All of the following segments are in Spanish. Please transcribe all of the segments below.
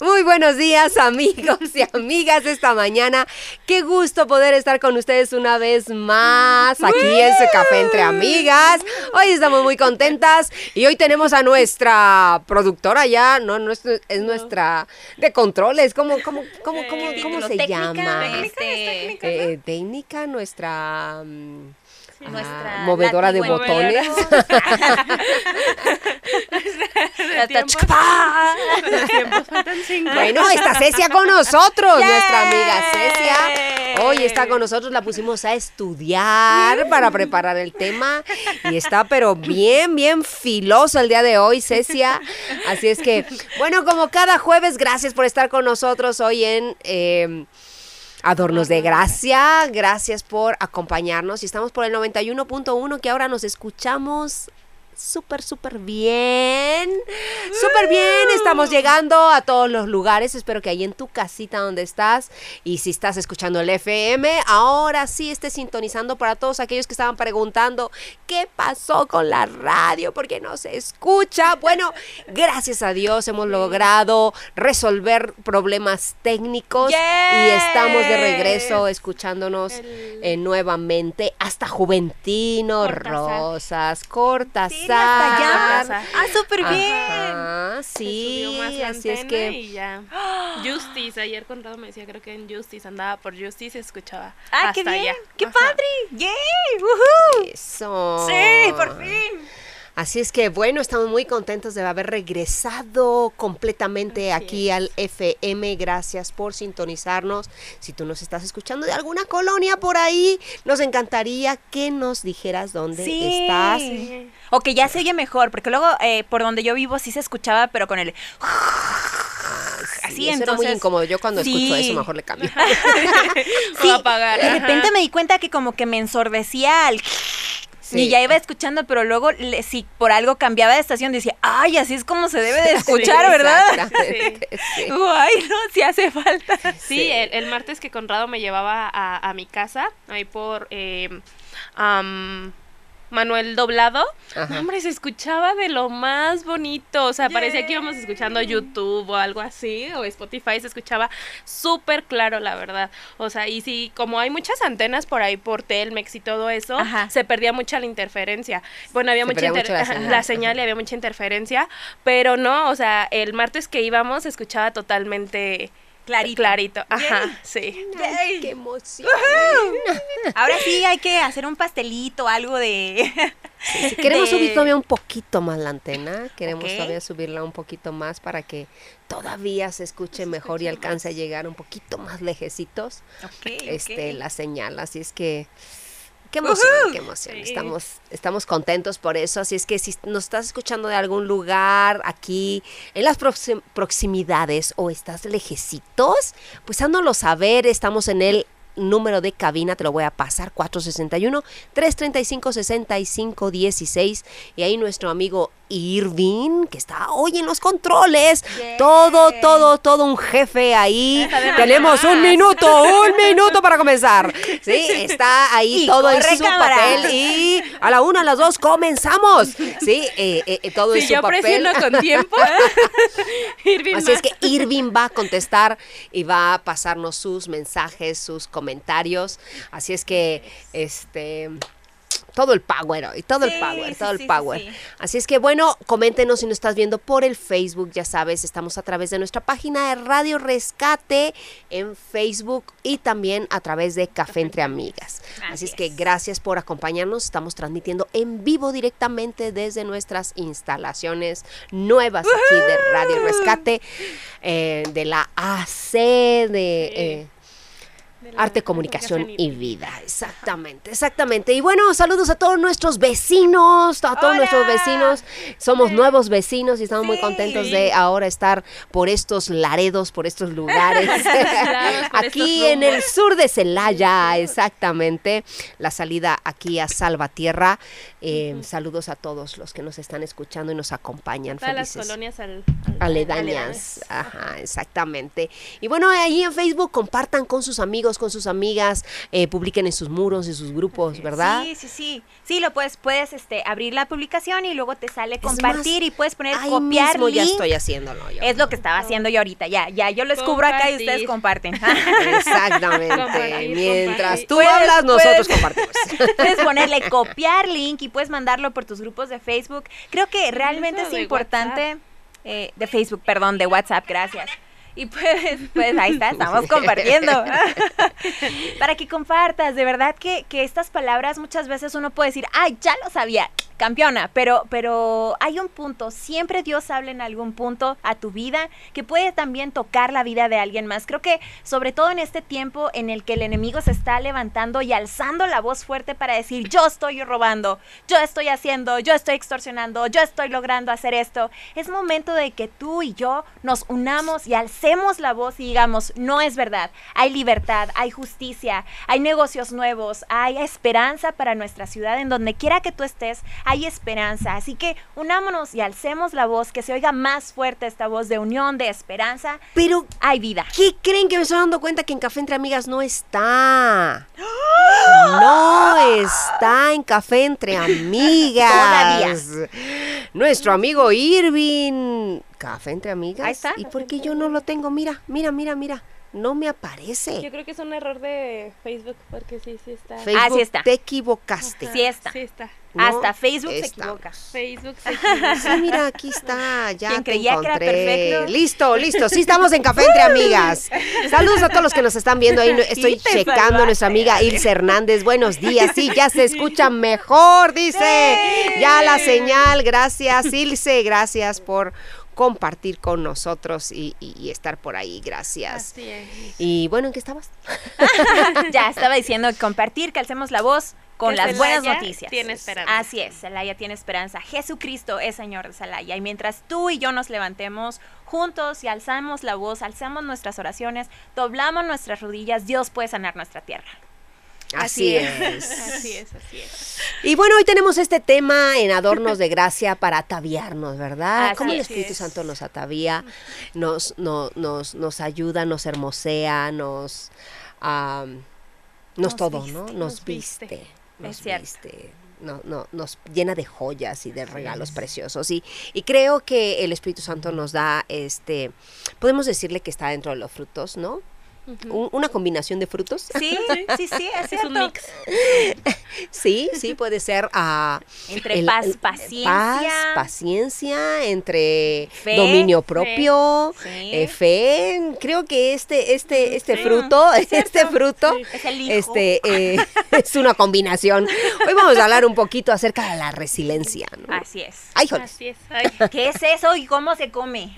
Muy buenos días amigos y amigas esta mañana. Qué gusto poder estar con ustedes una vez más aquí en ese café entre amigas. Hoy estamos muy contentas y hoy tenemos a nuestra productora ya, no, no es, nuestra de controles, ¿cómo, cómo, cómo, cómo, cómo se llama? Este, eh, técnica, nuestra... mm, nuestra Ah, movedora de botones. Bueno, está Cecia con nosotros, nuestra amiga Cecia. Hoy está con nosotros, la pusimos a estudiar para preparar el tema y está pero bien, bien filoso el día de hoy, Cecia. Así es que, bueno, como cada jueves, gracias por estar con nosotros hoy en... eh, Adornos de Gracia, gracias por acompañarnos. Y estamos por el 91.1 que ahora nos escuchamos súper, súper bien. Súper bien. Estamos llegando a todos los lugares. Espero que ahí en tu casita donde estás y si estás escuchando el FM, ahora sí estés sintonizando para todos aquellos que estaban preguntando qué pasó con la radio, porque no se escucha. Bueno, gracias a Dios hemos logrado resolver problemas técnicos y estamos de regreso escuchándonos eh, nuevamente hasta Juventino, Cortázar. Rosas, Cortázar. Hasta allá. Cortázar. Ah, súper bien. Ajá, sí, subió más la así es que y ya. Justice, ayer Conrado me decía, creo que en Justice andaba por Justice y escuchaba. Ah, hasta qué bien. allá. Qué Ajá. padre. ¡Yay! ¡Woohoo! eso. Sí, por fin. Así es que bueno, estamos muy contentos de haber regresado completamente Así aquí al FM. Gracias por sintonizarnos. Si tú nos estás escuchando de alguna colonia por ahí, nos encantaría que nos dijeras dónde Sí. estás. O que ya se oye mejor, porque luego eh, por donde yo vivo sí se escuchaba, pero con el... Así, Sí, eso era muy entonces... incómodo. Yo cuando escucho eso mejor le cambio. Sí, apagar, de repente me di cuenta que como que me ensordecía al... Sí. Y ya iba escuchando, pero luego le- si por algo cambiaba de estación decía, ay, así es como se debe de escuchar, Sí, ¿verdad? sí. Ay, no, sí hace falta. Sí, el, el martes que Conrado me llevaba a, a mi casa, ahí por eh, am, Manuel Doblado, no, hombre, se escuchaba de lo más bonito. O sea, parecía que íbamos escuchando YouTube o algo así, o Spotify, se escuchaba súper claro, la verdad. O sea, y sí, como hay muchas antenas por ahí, por Telmex y todo eso, Ajá. se perdía mucha la interferencia. Bueno, había Se mucha, inter- mucho la señal. la señal y había mucha interferencia, pero no, o sea, el martes que íbamos se escuchaba totalmente Clarito. clarito. Ajá, sí. Ay, qué emoción. Ahora sí hay que hacer un pastelito, algo de... Si queremos de- subir todavía un poquito más la antena, queremos todavía subirla un poquito más para que todavía se escuche mejor y alcance a llegar un poquito más lejecitos este, la señal. Así es que qué emoción, qué emoción. Sí. Estamos, estamos contentos por eso. Así es que si nos estás escuchando de algún lugar aquí en las proxim- proximidades o estás lejecitos, pues háznoslo saber. Estamos en el número de cabina, te lo voy a pasar, 461-335-6516. Y ahí nuestro amigo Irving, que está hoy en los controles. Todo, todo, todo un jefe ahí. Tenemos un minuto, un minuto para comenzar. Sí, está ahí Y todo en su cámara. papel. Y a la una, a las dos, comenzamos. Sí, eh, eh, eh, todo en Si su yo papel. con tiempo, Irving Así es que Irving va a contestar y va a pasarnos sus mensajes, sus comentarios. Así es que, este, todo el power hoy, todo el power, todo el sí, power. sí. Así es que bueno, coméntenos si nos estás viendo por el Facebook, ya sabes, estamos a través de nuestra página de Radio Rescate en Facebook y también a través de Café Entre Amigas. Así, es que gracias por acompañarnos, estamos transmitiendo en vivo directamente desde nuestras instalaciones nuevas aquí de Radio Rescate, eh, de la AC de... eh, Arte, comunicación y vida, exactamente, exactamente. Y bueno, saludos a todos nuestros vecinos, a todos ¡Hola! nuestros vecinos. Somos nuevos vecinos y estamos muy contentos de ahora estar por estos laredos, por estos lugares. por aquí estos en el sur de Celaya, exactamente. La salida aquí a Salvatierra. Eh, Saludos a todos los que nos están escuchando y nos acompañan. Todas las colonias al, al- aledañas. Ajá, exactamente. Y bueno, ahí en Facebook compartan con sus amigos, con sus amigas, eh, publiquen en sus muros, en sus grupos, ¿verdad? Sí, sí, sí. Sí, lo puedes, puedes este, abrir la publicación y luego te sale compartir más, y puedes poner Ahí copiar mismo ya link. estoy haciéndolo yo. Es lo que estaba haciendo yo ahorita. Ya, ya, yo lo descubro acá y ustedes comparten. Exactamente. Compartir, Mientras compartir. tú Puedes- hablas, nosotros puedes- compartimos. puedes ponerle copiar link y puedes mandarlo por tus grupos de Facebook. Creo que realmente es importante eh, de Facebook, perdón, de WhatsApp, gracias. Y pues, pues ahí está, estamos compartiendo. Para que compartas, de verdad que, que estas palabras muchas veces uno puede decir, ay, ya lo sabía, campeona, pero, pero hay un punto, siempre Dios habla en algún punto a tu vida que puede también tocar la vida de alguien más. Creo que sobre todo en este tiempo en el que el enemigo se está levantando y alzando la voz fuerte para decir, yo estoy robando, yo estoy haciendo, yo estoy extorsionando, yo estoy logrando hacer esto, es momento de que tú y yo nos unamos y alcemos la voz y digamos, no es verdad, hay libertad, hay justicia, hay negocios nuevos, hay esperanza para nuestra ciudad, en donde quiera que tú estés, hay esperanza. Así que unámonos y alcemos la voz, que se oiga más fuerte esta voz de unión, de esperanza. Pero, Hay vida. ¿qué creen que me estoy dando cuenta que en Café Entre Amigas no está? No está en Café Entre Amigas. Todavía. Nuestro amigo Irving. Café Entre Amigas. Ahí está. ¿Y por qué yo no lo tengo? Mira, mira, mira, mira. No me aparece. Yo creo que es un error de Facebook porque sí, sí está. Facebook, Ah, sí está. te equivocaste. Ajá, Sí está. Sí está. No Hasta Facebook se equivoca. Facebook se equivoca. Sí, mira, aquí está, ya Quien te creía que era encontré. perfecto. Listo, listo, sí estamos en Café Entre Amigas. Saludos a todos los que nos están viendo ahí, estoy checando a nuestra amiga Ilse Hernández, buenos días, sí, ya se escucha mejor, dice, ya la señal, gracias Ilse, gracias por compartir con nosotros y, y- y estar por ahí, gracias. Así es. Y bueno, ¿en qué estabas? ya estaba diciendo compartir, que alcemos la voz con Que las buenas noticias. tiene esperanza. Así es, Celaya tiene esperanza. Jesucristo es Señor de Celaya. Y mientras tú y yo nos levantemos juntos y alzamos la voz, alzamos nuestras oraciones, doblamos nuestras rodillas, Dios puede sanar nuestra tierra. Así, Así es. Así es, así es. Y bueno, hoy tenemos este tema en Adornos de Gracia para ataviarnos, ¿verdad? Así Cómo el es. Espíritu Santo nos atavía, nos, no- nos, nos ayuda, nos hermosea, nos... nos, Nos todo, viste, ¿no? Nos, nos viste. viste. Nos Es cierto. viste. No, no, nos llena de joyas y de regalos preciosos. Y, y creo que el Espíritu Santo nos da, este, podemos decirle que está dentro de los frutos, ¿no? Un- una combinación de frutos. Sí, sí, sí, es, Es un mix. Sí, sí, puede ser ah, Entre el- paz, el- paciencia. paz, paciencia, entre Fe, dominio fe, propio, sí. eh, fe. Creo que este, este, este Sí, fruto, es este fruto, Es el hijo. este, eh, es una combinación. Hoy vamos a hablar un poquito acerca de la resiliencia. ¿no? Así es. Ay, joder. Así es. Ay. ¿Qué es eso y cómo se come?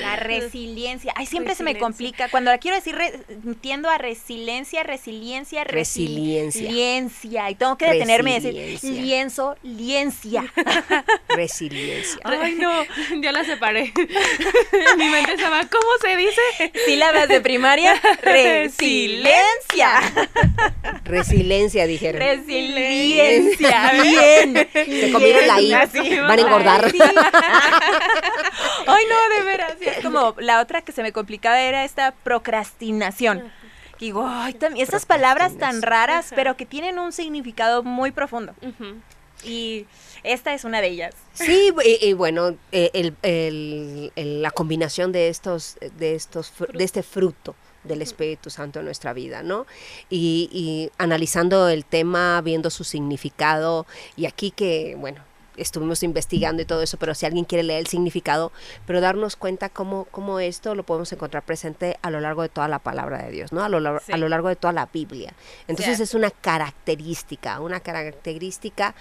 La resiliencia. Ay, siempre se me Resiliencia. complica. Cuando la quiero decir, re- entiendo a resiliencia, resiliencia, resi- Resiliencia. Liencia. Y tengo que detenerme y decir, Resiliencia. lienzo, liencia. Resiliencia. Ay, no, yo la separé. Mi mente estaba, ¿cómo se dice? Sílabas de primaria, resiliencia. Resiliencia, dijeron. Resiliencia. Bien. Se comieron la I. Van a engordar. Ay, no, de veras. Es como la otra que se me complicaba era esta procrastinación. Y Digo, ay, también estas palabras tan raras, Ajá. pero que tienen un significado muy profundo. Y esta es una de ellas. Sí, y, y bueno, eh, el- el- el- la combinación de estos, de estos, de este fruto, del Espíritu Santo en nuestra vida, ¿no? Y, y analizando el tema, viendo su significado, y aquí que, bueno, estuvimos investigando y todo eso, pero si alguien quiere leer el significado, pero darnos cuenta cómo, cómo esto lo podemos encontrar presente a lo largo de toda la palabra de Dios, ¿no? A lo, Sí. a lo largo de toda la Biblia. Entonces es una característica, una característica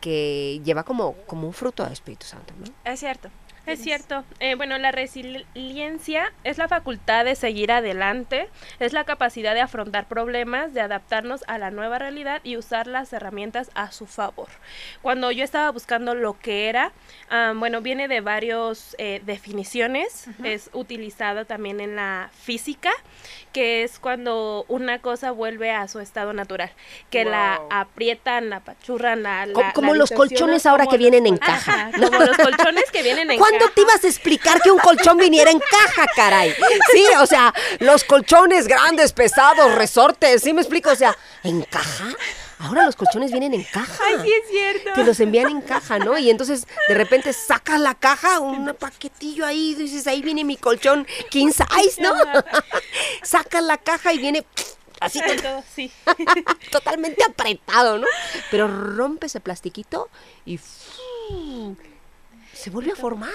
que lleva como, como un fruto del Espíritu Santo, ¿no? Es cierto. Es cierto. Eh, bueno, la resiliencia es la facultad de seguir adelante, es la capacidad de afrontar problemas, de adaptarnos a la nueva realidad y usar las herramientas a su favor. Cuando yo estaba buscando lo que era, ah, bueno, viene de varias definiciones, es utilizado también en la física, que es cuando una cosa vuelve a su estado natural, que la aprietan, la apachurran, la... la- Co- como la los colchones ahora que vienen en caja. Ajá, como los colchones que vienen en ¿Cuándo te ibas a explicar que un colchón viniera en caja, caray? Sí, o sea, los colchones grandes, pesados, resortes, ¿sí me explico? O sea, ¿en caja? Ahora los colchones vienen en caja. Ay, sí es cierto. Te los envían en caja, ¿no? Y entonces de repente sacas la caja, un paquetillo ahí, dices, ahí viene mi colchón king size, ¿no? Sacas la caja y viene así todo, sí. totalmente apretado, ¿no? Pero rompe ese plastiquito y. se vuelve a formar.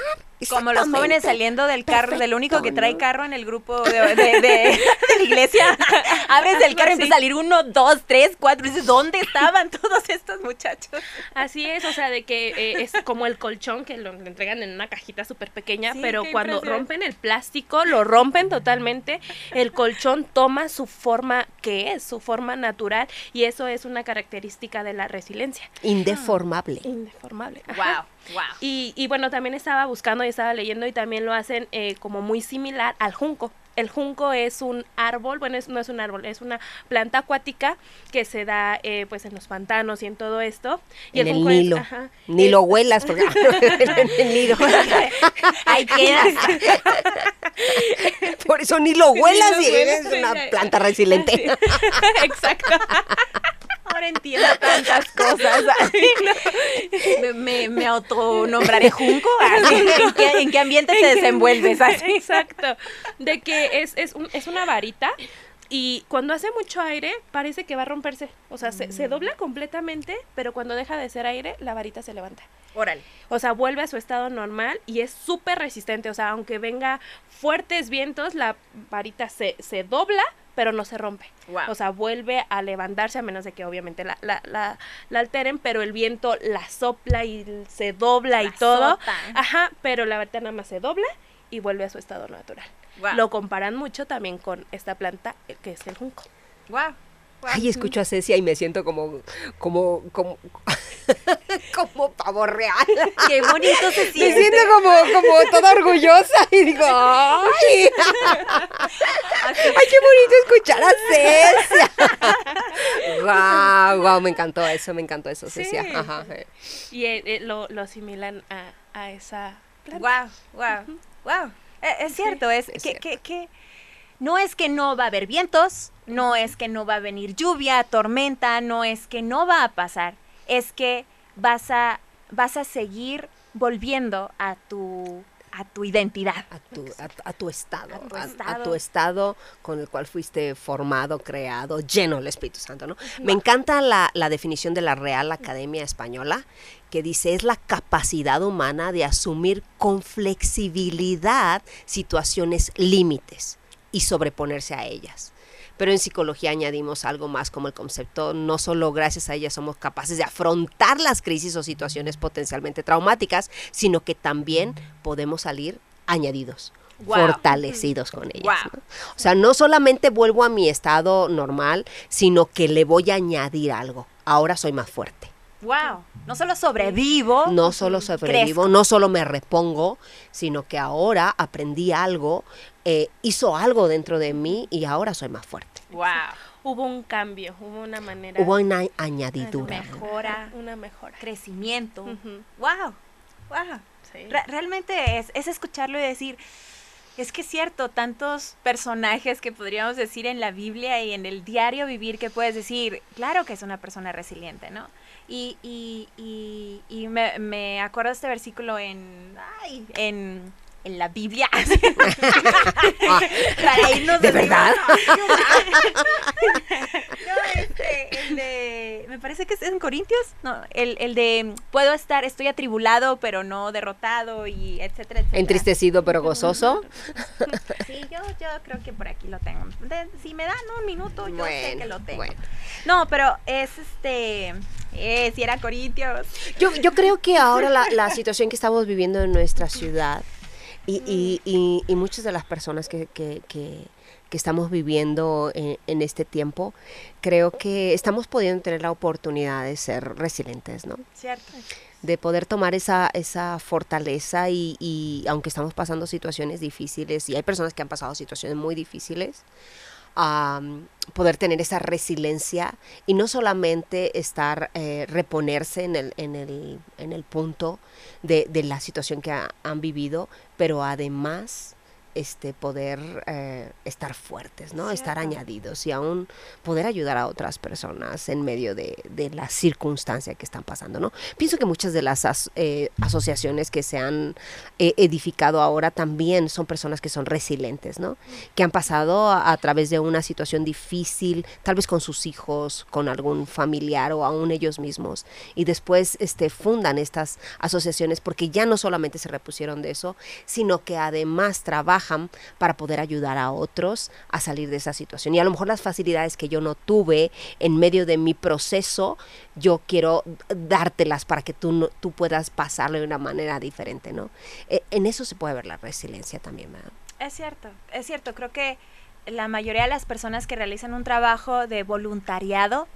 Como los jóvenes saliendo del carro, del único que trae carro en el grupo de, de- de- de la iglesia. Abres el carro y empieza a salir uno, dos, tres, cuatro. Y dices, ¿dónde estaban todos estos muchachos? Así es, o sea, de que eh, es como el colchón que lo entregan en una cajita súper pequeña, Sí, pero cuando rompen el plástico, lo rompen totalmente, el colchón toma su forma que es, su forma natural, y eso es una característica de la resiliencia. Indeformable. Indeformable. ajá. Wow, wow. Y, y bueno, también estaba buscando y estaba leyendo y también lo hacen eh, como muy similar al junco. El junco es un árbol, bueno, es- no es un árbol, es una planta acuática que se da eh, pues en los pantanos y en todo esto. Y en el junco es- Nilo. ajá, Ni es- lo huelas porque en el Nilo. Ahí quedas. Por eso ni lo huelas lo y huelas, eres una planta resiliente. Exacto. Ahora entiendo tantas cosas. Me, me, me autonombraré junco. ¿En qué, en qué ambiente te desenvuelves? Así. Exacto. De que es, es, un- es una varita y cuando hace mucho aire parece que va a romperse. O sea, se, se dobla completamente, pero cuando deja de ser aire, la varita se levanta. Órale. O sea, vuelve a su estado normal y es súper resistente. O sea, aunque venga fuertes vientos, la varita se, se dobla, pero no se rompe. Wow. O sea, vuelve a levantarse a menos de que obviamente la, la, la, la alteren, pero el viento la sopla y se dobla y todo. Ajá, pero la varita nada más se dobla y vuelve a su estado natural. Wow. Lo comparan mucho también con esta planta eh, que es el junco. Wow. wow. Ay, escucho a Cecia y me siento como, como, como, como pavo real. Qué bonito se Me siente. siento como, como toda orgullosa y digo, ay, ay, qué bonito escuchar a Cecia. Guau, guau, me encantó eso, me encantó eso, Cecia. Sí. Ajá. eh. Y eh, lo, lo asimilan a, a esa planta. Wow, wow, wow. Eh, Es cierto, es, es que, cierto. que, que no es que no va a haber vientos, no es que no va a venir lluvia, tormenta, no es que no va a pasar, es que vas a, vas a seguir volviendo a tu, a tu identidad. A tu, a, a tu estado, A tu a, a estado. tu estado con el cual fuiste formado, creado, lleno del Espíritu Santo, ¿no? Me encanta la, la definición de la Real Academia Española, que dice es la capacidad humana de asumir con flexibilidad situaciones límites y sobreponerse a ellas. Pero en psicología añadimos algo más como el concepto, no solo gracias a ellas somos capaces de afrontar las crisis o situaciones potencialmente traumáticas, sino que también podemos salir añadidos, fortalecidos con ellas. O sea, no solamente vuelvo a mi estado normal, sino que le voy a añadir algo. Ahora soy más fuerte. Wow. No solo sobrevivo. No solo sobrevivo, crezco. no solo me repongo, sino que ahora aprendí algo, eh, hizo algo dentro de mí y ahora soy más fuerte. Wow. Hubo un cambio, hubo una manera. Hubo una añadidura. ¿no? Mejora, una mejora. crecimiento. Wow. Wow. sí. Re- realmente es, es escucharlo y decir, es que es cierto, tantos personajes que podríamos decir en la Biblia y en el diario vivir que puedes decir, claro que es una persona resiliente, ¿no? Y, y, y, y me, me acuerdo de este versículo en, ay, en, en la Biblia. Ah, Para irnos ¿De verdad? No, este, el de, me parece que es en Corintios, no, el, el de puedo estar, estoy atribulado, pero no derrotado y etcétera, etcétera. Entristecido pero gozoso. Sí, yo, yo creo que por aquí lo tengo. De- si me dan un minuto, yo sé que lo tengo. bueno. No, pero es este, eh, si era Corintios. Yo, yo creo que ahora la, la situación que estamos viviendo en nuestra ciudad y, y- y- y muchas de las personas que, que- que- que estamos viviendo en, en este tiempo, creo que estamos pudiendo tener la oportunidad de ser resilientes, ¿no? Cierto. de poder tomar esa, esa fortaleza y, y aunque estamos pasando situaciones difíciles y hay personas que han pasado situaciones muy difíciles, am, poder tener esa resiliencia y no solamente estar, eh, reponerse en el, en el, en el punto de, de la situación que ha- han vivido, pero además este poder eh, estar fuertes, ¿no? Estar añadidos y aún poder ayudar a otras personas en medio de, de la circunstancia que están pasando, ¿no? Pienso que muchas de las as- eh, asociaciones que se han eh, edificado ahora también son personas que son resilientes, ¿no? Que han pasado a, a través de una situación difícil, tal vez con sus hijos, con algún familiar o aún ellos mismos, y después este, fundan estas asociaciones porque ya no solamente se repusieron de eso, sino que además trabajan para poder ayudar a otros a salir de esa situación. Y a lo mejor las facilidades que yo no tuve en medio de mi proceso, yo quiero dártelas para que tú, no- tú puedas pasarlo de una manera diferente, ¿no? Eh, en eso se puede ver la resiliencia también. Es cierto, es cierto. Creo que la mayoría de las personas que realizan un trabajo de voluntariado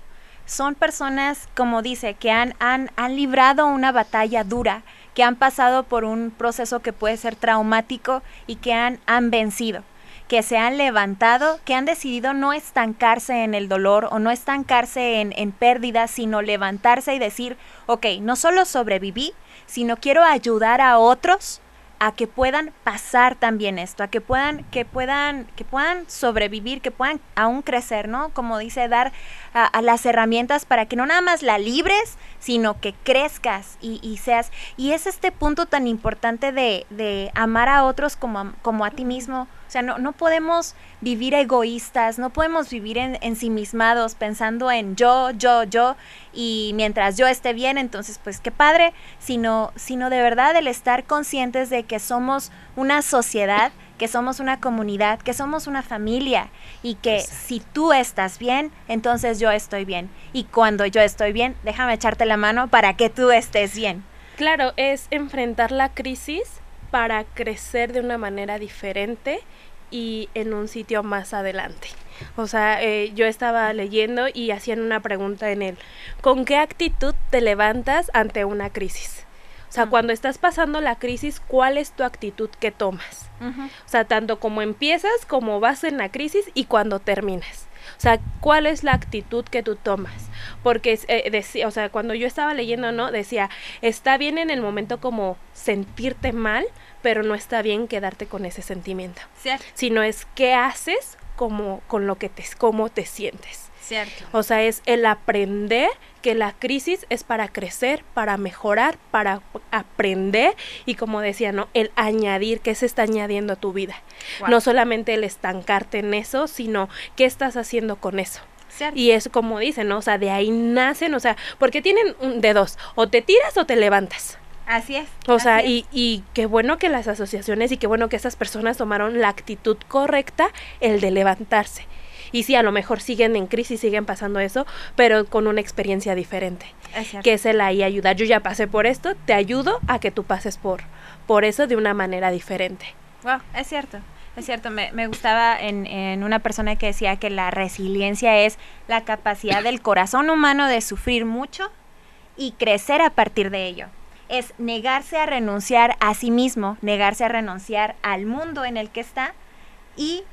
son personas, como dice, que han, han, han librado una batalla dura, que han pasado por un proceso que puede ser traumático y que han, han vencido, que se han levantado, que han decidido no estancarse en el dolor o no estancarse en, en pérdidas, sino levantarse y decir, ok, no solo sobreviví, sino quiero ayudar a otros a que puedan pasar también esto, a que puedan, que puedan, que puedan sobrevivir, que puedan aún crecer, ¿no? Como dice, dar a, las herramientas para que no nada más la libres, sino que crezcas y, y seas. Y es este punto tan importante de, de amar a otros como como a ti mismo. O sea, no, no podemos vivir egoístas, no podemos vivir en, ensimismados pensando en yo, yo, yo, y mientras yo esté bien, entonces pues qué padre, sino, sino de verdad el estar conscientes de que somos una sociedad, que somos una comunidad, que somos una familia y que si tú estás bien, entonces yo estoy bien. Y cuando yo estoy bien, déjame echarte la mano para que tú estés bien. Claro, es enfrentar la crisis para crecer de una manera diferente y en un sitio más adelante. O sea, eh, yo estaba leyendo y hacían una pregunta en él. ¿Con qué actitud te levantas ante una crisis? O sea, cuando estás pasando la crisis, ¿cuál es tu actitud que tomas? O sea, tanto como empiezas, como vas en la crisis y cuando terminas. O sea, ¿cuál es la actitud que tú tomas? Porque, eh, decía, o sea, cuando yo estaba leyendo, ¿no? Decía, está bien en el momento como sentirte mal, pero no está bien quedarte con ese sentimiento. Cierto, Sino es qué haces como con lo que te, cómo te sientes. Cierto. O sea, es el aprender que la crisis es para crecer, para mejorar, para aprender y como decía, ¿no? El añadir, ¿qué se está añadiendo a tu vida? No solamente el estancarte en eso, sino qué estás haciendo con eso. Cierto. Y es como dicen, ¿no? O sea, de ahí nacen, o sea, porque tienen un de dos, o te tiras o te levantas. Así es. O sea, así es. y, y qué bueno que las asociaciones y qué bueno que esas personas tomaron la actitud correcta, el de levantarse. Y sí, a lo mejor siguen en crisis, siguen pasando eso, pero con una experiencia diferente, Es que es el ahí ayudar. Yo ya pasé por esto, te ayudo a que tú pases por, por eso de una manera diferente. Wow, es cierto. Es cierto, me, me gustaba en, en una persona que decía que la resiliencia es la capacidad del corazón humano de sufrir mucho y crecer a partir de ello. Es negarse a renunciar a sí mismo, negarse a renunciar al mundo en el que está y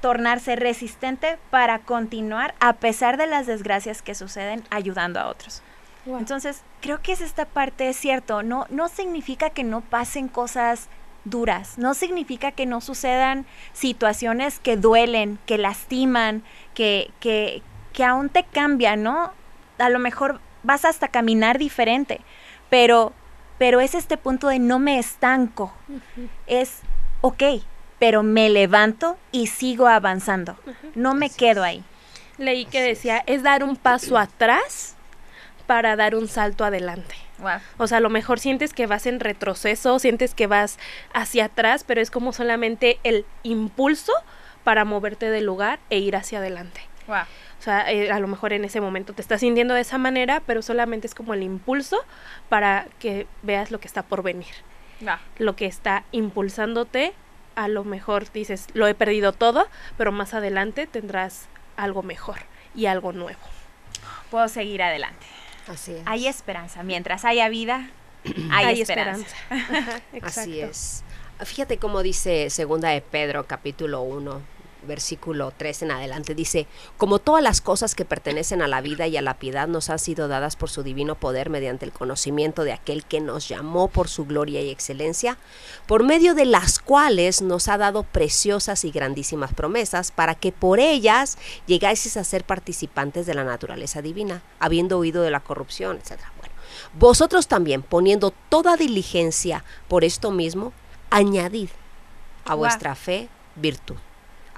tornarse resistente para continuar a pesar de las desgracias que suceden ayudando a otros. Entonces, creo que es esta parte, es cierto, no, no significa que no pasen cosas duras, no significa que no sucedan situaciones que duelen, que lastiman, que, que, que aún te cambian, ¿no? A lo mejor vas hasta caminar diferente, pero pero es este punto de no me estanco. Es, ok, pero me levanto y sigo avanzando. No me quedo ahí. Leí que decía, es dar un paso atrás para dar un salto adelante. O sea, a lo mejor sientes que vas en retroceso, sientes que vas hacia atrás, pero es como solamente el impulso para moverte del lugar e ir hacia adelante. O sea, eh, a lo mejor en ese momento te estás sintiendo de esa manera, pero solamente es como el impulso para que veas lo que está por venir. Lo que está impulsándote, a lo mejor dices, lo he perdido todo, pero más adelante tendrás algo mejor y algo nuevo. Puedo seguir adelante. Así es. Hay esperanza. Mientras haya vida, hay, esperanza. Así es. Fíjate cómo dice segunda de Pedro, capítulo 1, versículo 3 en adelante, dice, como todas las cosas que pertenecen a la vida y a la piedad nos han sido dadas por su divino poder mediante el conocimiento de aquel que nos llamó por su gloria y excelencia, por medio de las cuales nos ha dado preciosas y grandísimas promesas, para que por ellas llegáis a ser participantes de la naturaleza divina, habiendo huido de la corrupción, etc. Bueno, vosotros también, poniendo toda diligencia por esto mismo, añadid a vuestra fe virtud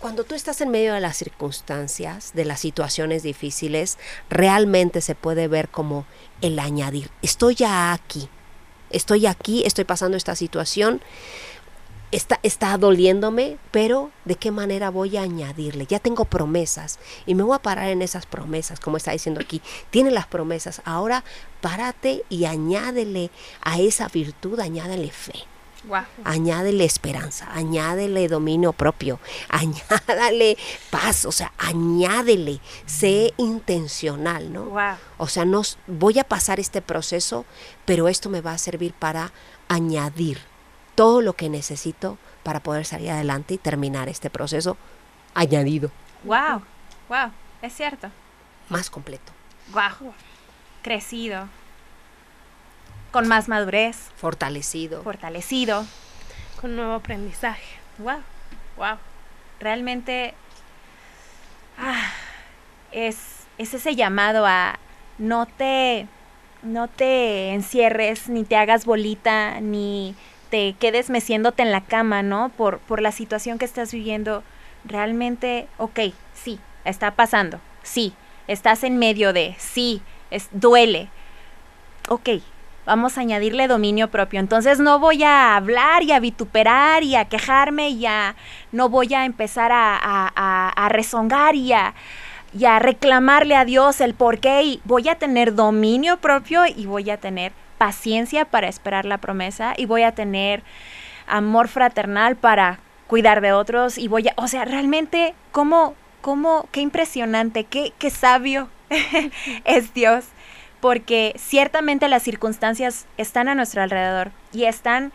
cuando tú estás en medio de las circunstancias, de las situaciones difíciles, realmente se puede ver como el añadir. Estoy ya aquí, estoy aquí, estoy pasando esta situación, está, está doliéndome, pero ¿de qué manera voy a añadirle? Ya tengo promesas y me voy a parar en esas promesas, como está diciendo aquí. Tiene las promesas, ahora párate y añádele a esa virtud, añádele fe. Añádele esperanza, añádele dominio propio, añádale paz, o sea, añádele, sé intencional, ¿no? O sea, no voy a pasar este proceso, pero esto me va a servir para añadir todo lo que necesito para poder salir adelante y terminar este proceso añadido. Wow, wow, es cierto. Más completo. Wow, crecido con más madurez. Fortalecido. Fortalecido. Con nuevo aprendizaje. Wow, wow. Realmente ah, es, es ese llamado a no te, no te encierres, ni te hagas bolita, ni te quedes meciéndote en la cama, ¿no? Por, por la situación que estás viviendo. Realmente, ok, sí, está pasando, sí, estás en medio de, sí, es, duele. Ok, vamos a añadirle dominio propio. Entonces no voy a hablar y a vituperar y a quejarme y a, no voy a empezar a, a, rezongar y a, y a reclamarle a Dios el por qué y voy a tener dominio propio y voy a tener paciencia para esperar la promesa y voy a tener amor fraternal para cuidar de otros y voy a, o sea, realmente, ¿cómo, cómo, qué impresionante, qué, qué sabio es Dios porque ciertamente las circunstancias están a nuestro alrededor y están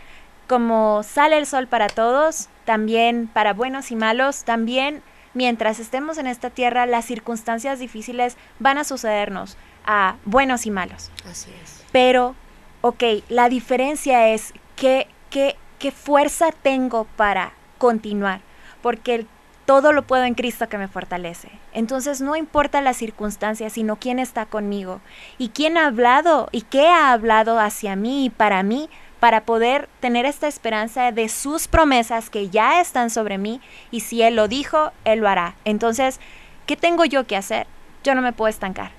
como sale el sol para todos, también para buenos y malos, también mientras estemos en esta tierra, las circunstancias difíciles van a sucedernos a buenos y malos. Así es. Pero, ok, la diferencia es qué, qué, qué fuerza tengo para continuar, porque el todo lo puedo en Cristo que me fortalece. Entonces no importa las circunstancias, sino quién está conmigo y quién ha hablado y qué ha hablado hacia mí y para mí para poder tener esta esperanza de sus promesas que ya están sobre mí y si Él lo dijo, Él lo hará. Entonces, ¿qué tengo yo que hacer? Yo no me puedo estancar.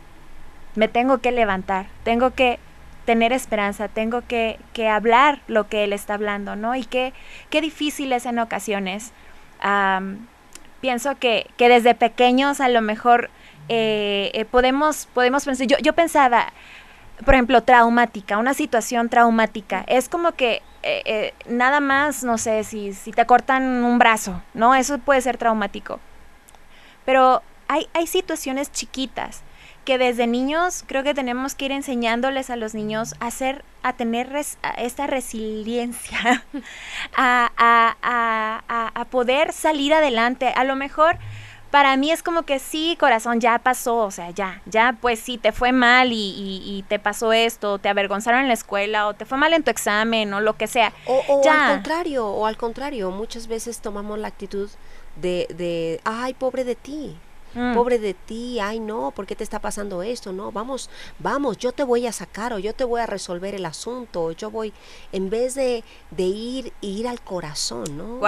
Me tengo que levantar, tengo que tener esperanza, tengo que, que hablar lo que Él está hablando, ¿no? Y qué, qué difícil es en ocasiones pienso que, que desde pequeños a lo mejor eh, eh, podemos, podemos pensar, yo, yo pensaba, por ejemplo, traumática, una situación traumática, es como que eh, nada más, no sé, si, si te cortan un brazo, ¿no? Eso puede ser traumático. Pero hay, hay situaciones chiquitas que desde niños creo que tenemos que ir enseñándoles a los niños a hacer, a tener esta resiliencia, a, poder salir adelante. A lo mejor para mí es como que sí, corazón, ya pasó, o sea, ya, ya, pues sí, te fue mal y, y- y te pasó esto, te avergonzaron en la escuela o te fue mal en tu examen o lo que sea. O, o Ya. al contrario, o al contrario, muchas veces tomamos la actitud de, de ay, pobre de ti. Mm. Pobre de ti, ay no, ¿por qué te está pasando esto? No, vamos, vamos, yo te voy a sacar o yo te voy a resolver el asunto, o yo voy, en vez de, de ir, ir al corazón, ¿no?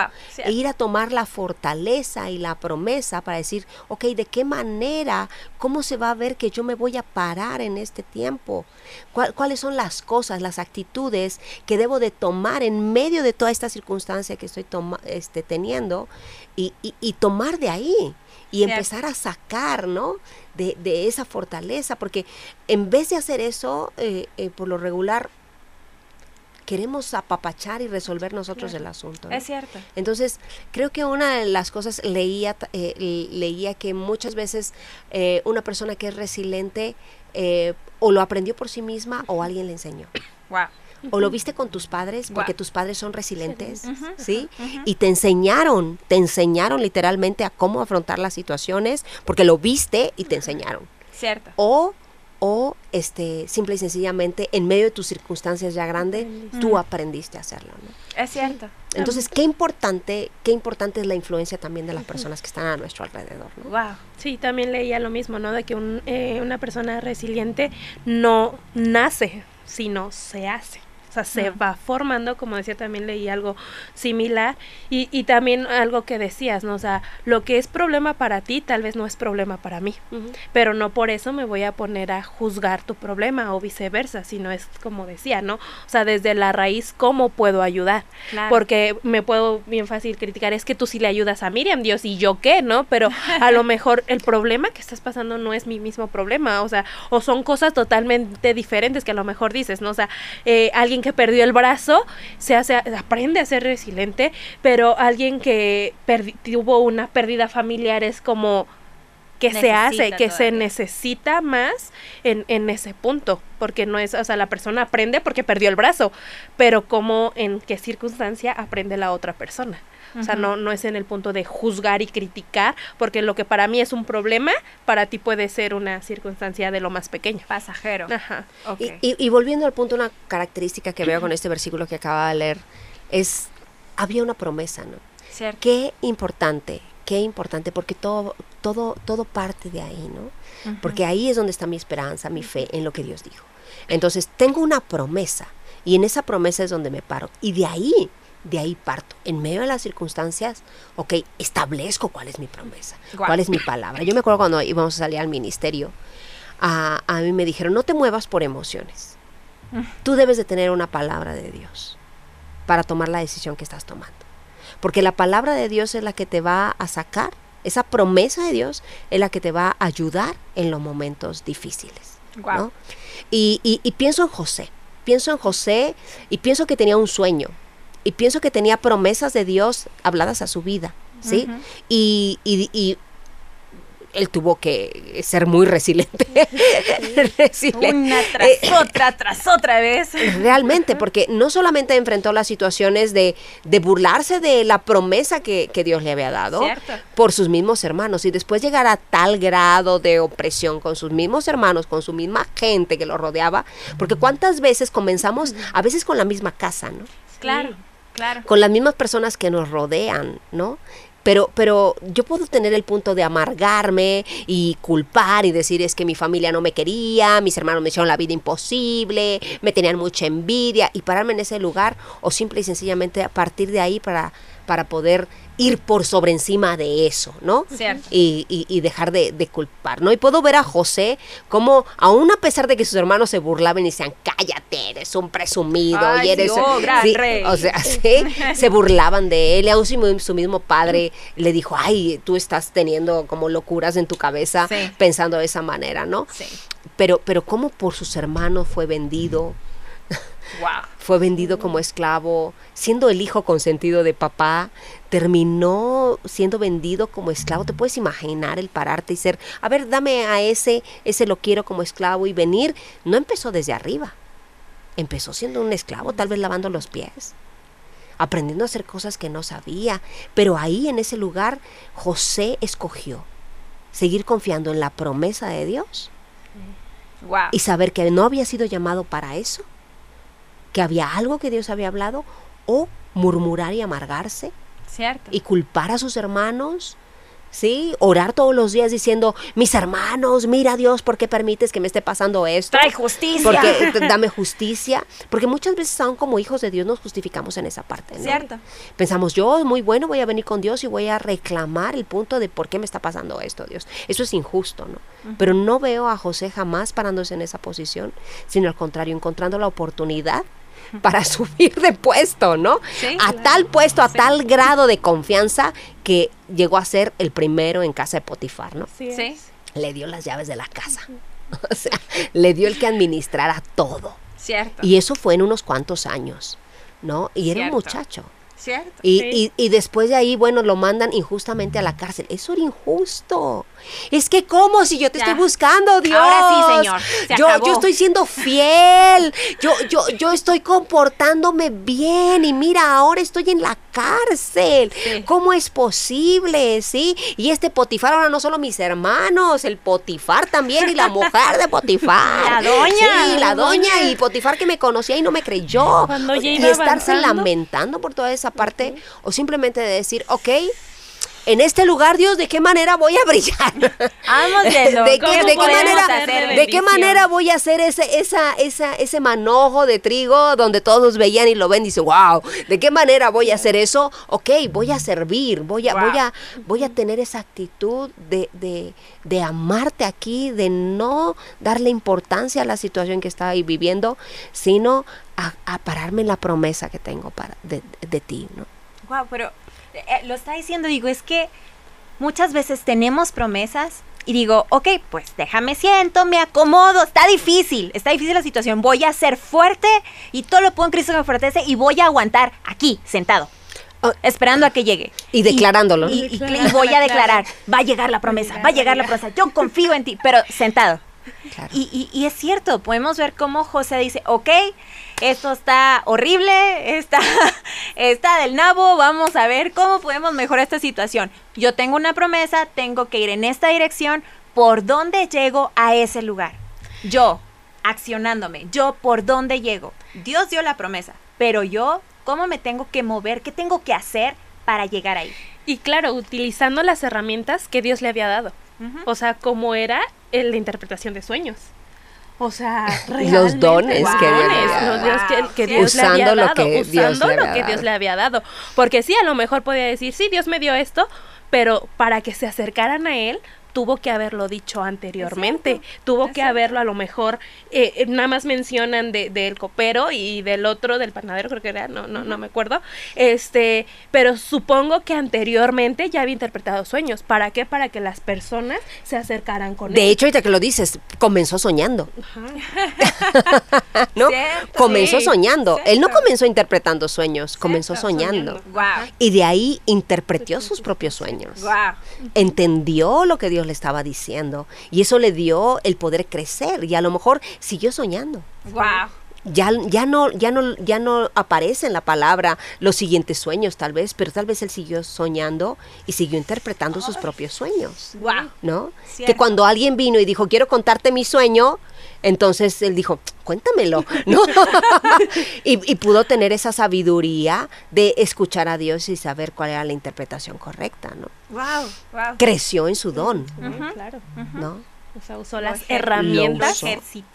E ir a tomar la fortaleza y la promesa para decir, ok, ¿de qué manera, cómo se va a ver que yo me voy a parar en este tiempo? ¿Cuál- ¿Cuáles son las cosas, las actitudes que debo de tomar en medio de toda esta circunstancia que estoy toma- este, teniendo y, y- y tomar de ahí? Y Cierto. empezar a sacar, ¿no? De, de esa fortaleza, porque en vez de hacer eso, eh, eh, por lo regular, queremos apapachar y resolver nosotros el asunto. ¿no? Es cierto. Entonces, creo que una de las cosas leía, eh, leía que muchas veces eh, una persona que es resiliente eh, o lo aprendió por sí misma o alguien le enseñó. Wow. O lo viste con tus padres, porque tus padres son resilientes, ¿sí? Y te enseñaron, te enseñaron literalmente a cómo afrontar las situaciones, porque lo viste y te enseñaron. Cierto. O, o este, simple y sencillamente, en medio de tus circunstancias ya grandes, tú aprendiste a hacerlo, ¿no? Es cierto. Entonces, qué importante, qué importante es la influencia también de las personas que están a nuestro alrededor, ¿no? Wow. Sí, también leía lo mismo, ¿no? De que un, eh, una persona resiliente no nace, sino se hace. O sea, se va formando, como decía, también leí algo similar. Y, y también algo que decías, ¿no? O sea, lo que es problema para ti tal vez no es problema para mí. Pero no por eso me voy a poner a juzgar tu problema o viceversa, sino es como decía, ¿no? O sea, desde la raíz, ¿cómo puedo ayudar? Claro. Porque me puedo bien fácil criticar, es que tú sí le ayudas a Miriam, Dios, y yo qué, ¿no? Pero a lo mejor el problema que estás pasando no es mi mismo problema, o sea, o son cosas totalmente diferentes que a lo mejor dices, ¿no? O sea, eh, alguien que perdió el brazo se hace, aprende a ser resiliente, pero alguien que tuvo una pérdida familiar es como que se hace, que se necesita más en, en ese punto, porque no es, o sea, la persona aprende porque perdió el brazo, pero como en qué circunstancia aprende la otra persona. O sea, no, no es en el punto de juzgar y criticar, porque lo que para mí es un problema, para ti puede ser una circunstancia de lo más pequeño. Pasajero. Ajá. Ok. Y, y- y volviendo al punto, una característica que veo con este versículo que acaba de leer es, había una promesa, ¿no? Cierto. Qué importante, qué importante, porque todo, todo, todo parte de ahí, ¿no? Porque ahí es donde está mi esperanza, mi fe en lo que Dios dijo. Entonces, tengo una promesa y en esa promesa es donde me paro. Y de ahí, de ahí parto. En medio de las circunstancias, ok, establezco cuál es mi promesa, cuál es mi palabra. Yo me acuerdo cuando íbamos a salir al ministerio, a, a mí me dijeron, no te muevas por emociones. Tú debes de tener una palabra de Dios para tomar la decisión que estás tomando. Porque la palabra de Dios es la que te va a sacar, esa promesa de Dios es la que te va a ayudar en los momentos difíciles. Guau. ¿no? Y, y- y pienso en José, pienso en José y pienso que tenía un sueño y pienso que tenía promesas de Dios habladas a su vida, ¿sí? Ujú. y, y- y él tuvo que ser muy resiliente. Resiliente. Una tras Eh, otra, tras otra vez. Realmente, porque no solamente enfrentó las situaciones de, de burlarse de la promesa que, que Dios le había dado Cierto. por sus mismos hermanos y después llegar a tal grado de opresión con sus mismos hermanos, con su misma gente que lo rodeaba, porque cuántas veces comenzamos, a veces con la misma casa, ¿no? Claro, Con las mismas personas que nos rodean, ¿no? Pero, pero yo puedo tener el punto de amargarme y culpar y decir es que mi familia no me quería, mis hermanos me hicieron la vida imposible, me tenían mucha envidia y pararme en ese lugar o simple y sencillamente a partir de ahí para, para poder ir por sobre encima de eso, ¿no? Cierto. y, y- y dejar de, de culpar, ¿no? Y puedo ver a José como, aún a pesar de que sus hermanos se burlaban y decían, cállate, eres un presumido Ay, y eres... sí, oh, gran Sí, rey. O sea, sí, se burlaban de él y aún su, mi- su mismo padre le dijo, ay, tú estás teniendo como locuras en tu cabeza Sí. pensando de esa manera, ¿no? Sí. Pero, pero cómo por sus hermanos fue vendido, Wow. Fue vendido como esclavo, siendo el hijo consentido de papá, terminó siendo vendido como esclavo. ¿Te puedes imaginar el pararte y ser, a ver, dame a ese, ese lo quiero como esclavo y venir? No empezó desde arriba, empezó siendo un esclavo, tal vez lavando los pies. aprendiendo a hacer cosas que no sabía. Pero ahí en ese lugar José escogió seguir confiando en la promesa de Dios Wow. y saber que no había sido llamado para eso, que había algo que Dios había hablado, o murmurar y amargarse Cierto. y culpar a sus hermanos, ¿sí? Orar todos los días diciendo, mis hermanos, mira Dios, ¿por qué permites que me esté pasando esto? Trae justicia. Porque dame justicia, porque muchas veces aún como hijos de Dios nos justificamos en esa parte, ¿no? Cierto. Pensamos, yo muy bueno, voy a venir con Dios y voy a reclamar el punto de por qué me está pasando esto, Dios. Eso es injusto, ¿no? Pero no veo a José jamás parándose en esa posición, sino al contrario, encontrando la oportunidad para subir de puesto, ¿no? Sí, a claro. tal puesto, a tal grado de confianza que llegó a ser el primero en casa de Potifar, ¿no? Sí. Es. Le dio las llaves de la casa. O sea, le dio el que administrara todo. Cierto. Y eso fue en unos cuantos años, ¿no? Y era un muchacho. Cierto. Y, Sí. y, y después de ahí, bueno, lo mandan injustamente a la cárcel. Eso era injusto. Es que, ¿cómo? Si yo te Ya. estoy buscando, Dios. Ahora sí, Señor, se yo, acabó. yo estoy siendo fiel. Yo, yo, yo estoy comportándome bien. Y mira, ahora estoy en la cárcel. Sí. ¿Cómo es posible? ¿Sí? Y este Potifar, ahora no solo mis hermanos, el Potifar también y la mujer de Potifar. La doña. Sí, la doña. doña. Y Potifar que me conocía y no me creyó. Cuando ya y estarse avanzando. lamentando por toda esa parte o simplemente de decir, ok, en este lugar, Dios, ¿de qué manera voy a brillar? ¿De ¿Cómo qué, de qué manera, hacer de qué bendición? manera voy a hacer ese, esa, esa, ese manojo de trigo donde todos veían y lo ven y dicen, wow, ¿de qué manera voy a hacer eso? Ok, voy a servir, voy a, Wow. voy a, voy a tener esa actitud de, de, de amarte aquí, de no darle importancia a la situación que estaba ahí viviendo, sino a, a pararme en la promesa que tengo para, de, de ti, ¿no? Wow, pero eh, lo está diciendo, digo, es que muchas veces tenemos promesas y digo, ok, pues déjame siento, me acomodo, está difícil, está difícil la situación, voy a ser fuerte y todo lo puedo en Cristo que me fortalece y voy a aguantar aquí, sentado. Oh. Esperando a que llegue. Y declarándolo. Y, y- y voy a declarar, va a llegar la promesa, va a llegar la promesa, yo confío en ti, pero sentado. Claro. Y, y- y es cierto, podemos ver cómo José dice, ok, esto está horrible, está, está del nabo, vamos a ver cómo podemos mejorar esta situación. Yo tengo una promesa, tengo que ir en esta dirección, ¿por dónde llego a ese lugar? Yo, accionándome, yo por dónde llego. Dios dio la promesa, pero yo, ¿cómo me tengo que mover? ¿Qué tengo que hacer para llegar ahí? Y claro, utilizando las herramientas que Dios le había dado. O sea, como era el de interpretación de sueños. O sea, Los realmente, dones los que Dios le dones, había los Dios que, dado. que Sí. Dios le había Usando lo dado, que Dios le usando había lo que Dios dado. le había dado. Porque sí, a lo mejor podía decir, sí, Dios me dio esto, pero para que se acercaran a Él, tuvo que haberlo dicho anteriormente, tuvo que haberlo a lo mejor, eh, eh, nada más mencionan de- del copero y del otro, del panadero, creo que era, no, no, no me acuerdo, este, pero supongo que anteriormente ya había interpretado sueños, ¿para qué? Para que las personas se acercaran con De él. hecho, ahorita que lo dices, comenzó soñando. ¿No? Cierto, comenzó sí, soñando. Él no comenzó interpretando sueños, comenzó soñando. soñando. Wow. Y de ahí interpretó sus propios sueños. Wow. Entendió lo que Dios le estaba diciendo. Y eso le dio el poder crecer. Y a lo mejor siguió soñando. Wow. Ya, ya, no, ya, no, ya no aparece en la palabra los siguientes sueños, tal vez, pero tal vez él siguió soñando y siguió interpretando sus propios sueños. Wow. ¿no? Cierto. Que cuando alguien vino y dijo, quiero contarte mi sueño, entonces él dijo, cuéntamelo, ¿no? y, y pudo tener esa sabiduría de escuchar a Dios y saber cuál era la interpretación correcta, ¿no? Wow. Wow. Creció en su don, Claro. ¿no? O sea, usó las herramientas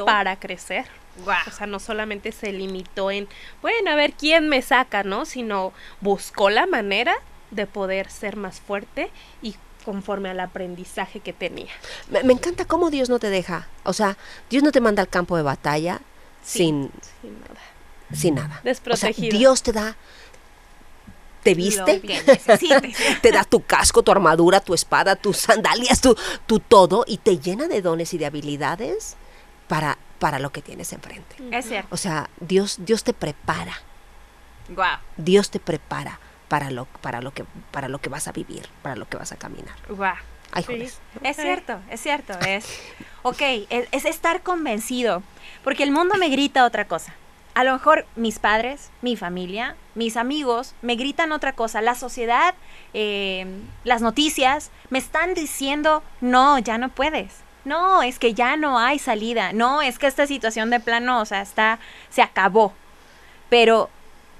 para crecer. Wow. O sea, no solamente se limitó en, bueno, a ver quién me saca, ¿no? Sino buscó la manera de poder ser más fuerte y conforme al aprendizaje que tenía. Me, me encanta cómo Dios no te deja, o sea, Dios no te manda al campo de batalla sin, Sin nada. sin nada. O sea, Desprotegido. Dios te da, te viste, te da tu casco, tu armadura, tu espada, tus sandalias, tu, tu todo y te llena de dones y de habilidades para, para lo que tienes enfrente. es cierto. O sea, Dios, Dios te prepara, Wow. Dios te prepara para lo, para lo que, para lo que vas a vivir, para lo que vas a caminar. Wow. Ay, Sí. joder. Es cierto, es cierto, es. Ok, es, es estar convencido. Porque el mundo me grita otra cosa. a lo mejor mis padres, mi familia, mis amigos me gritan otra cosa, la sociedad, eh, las noticias me están diciendo, no, ya no puedes. No, es que ya no hay salida. No, es que esta situación de plano, o sea, está, se acabó. Pero,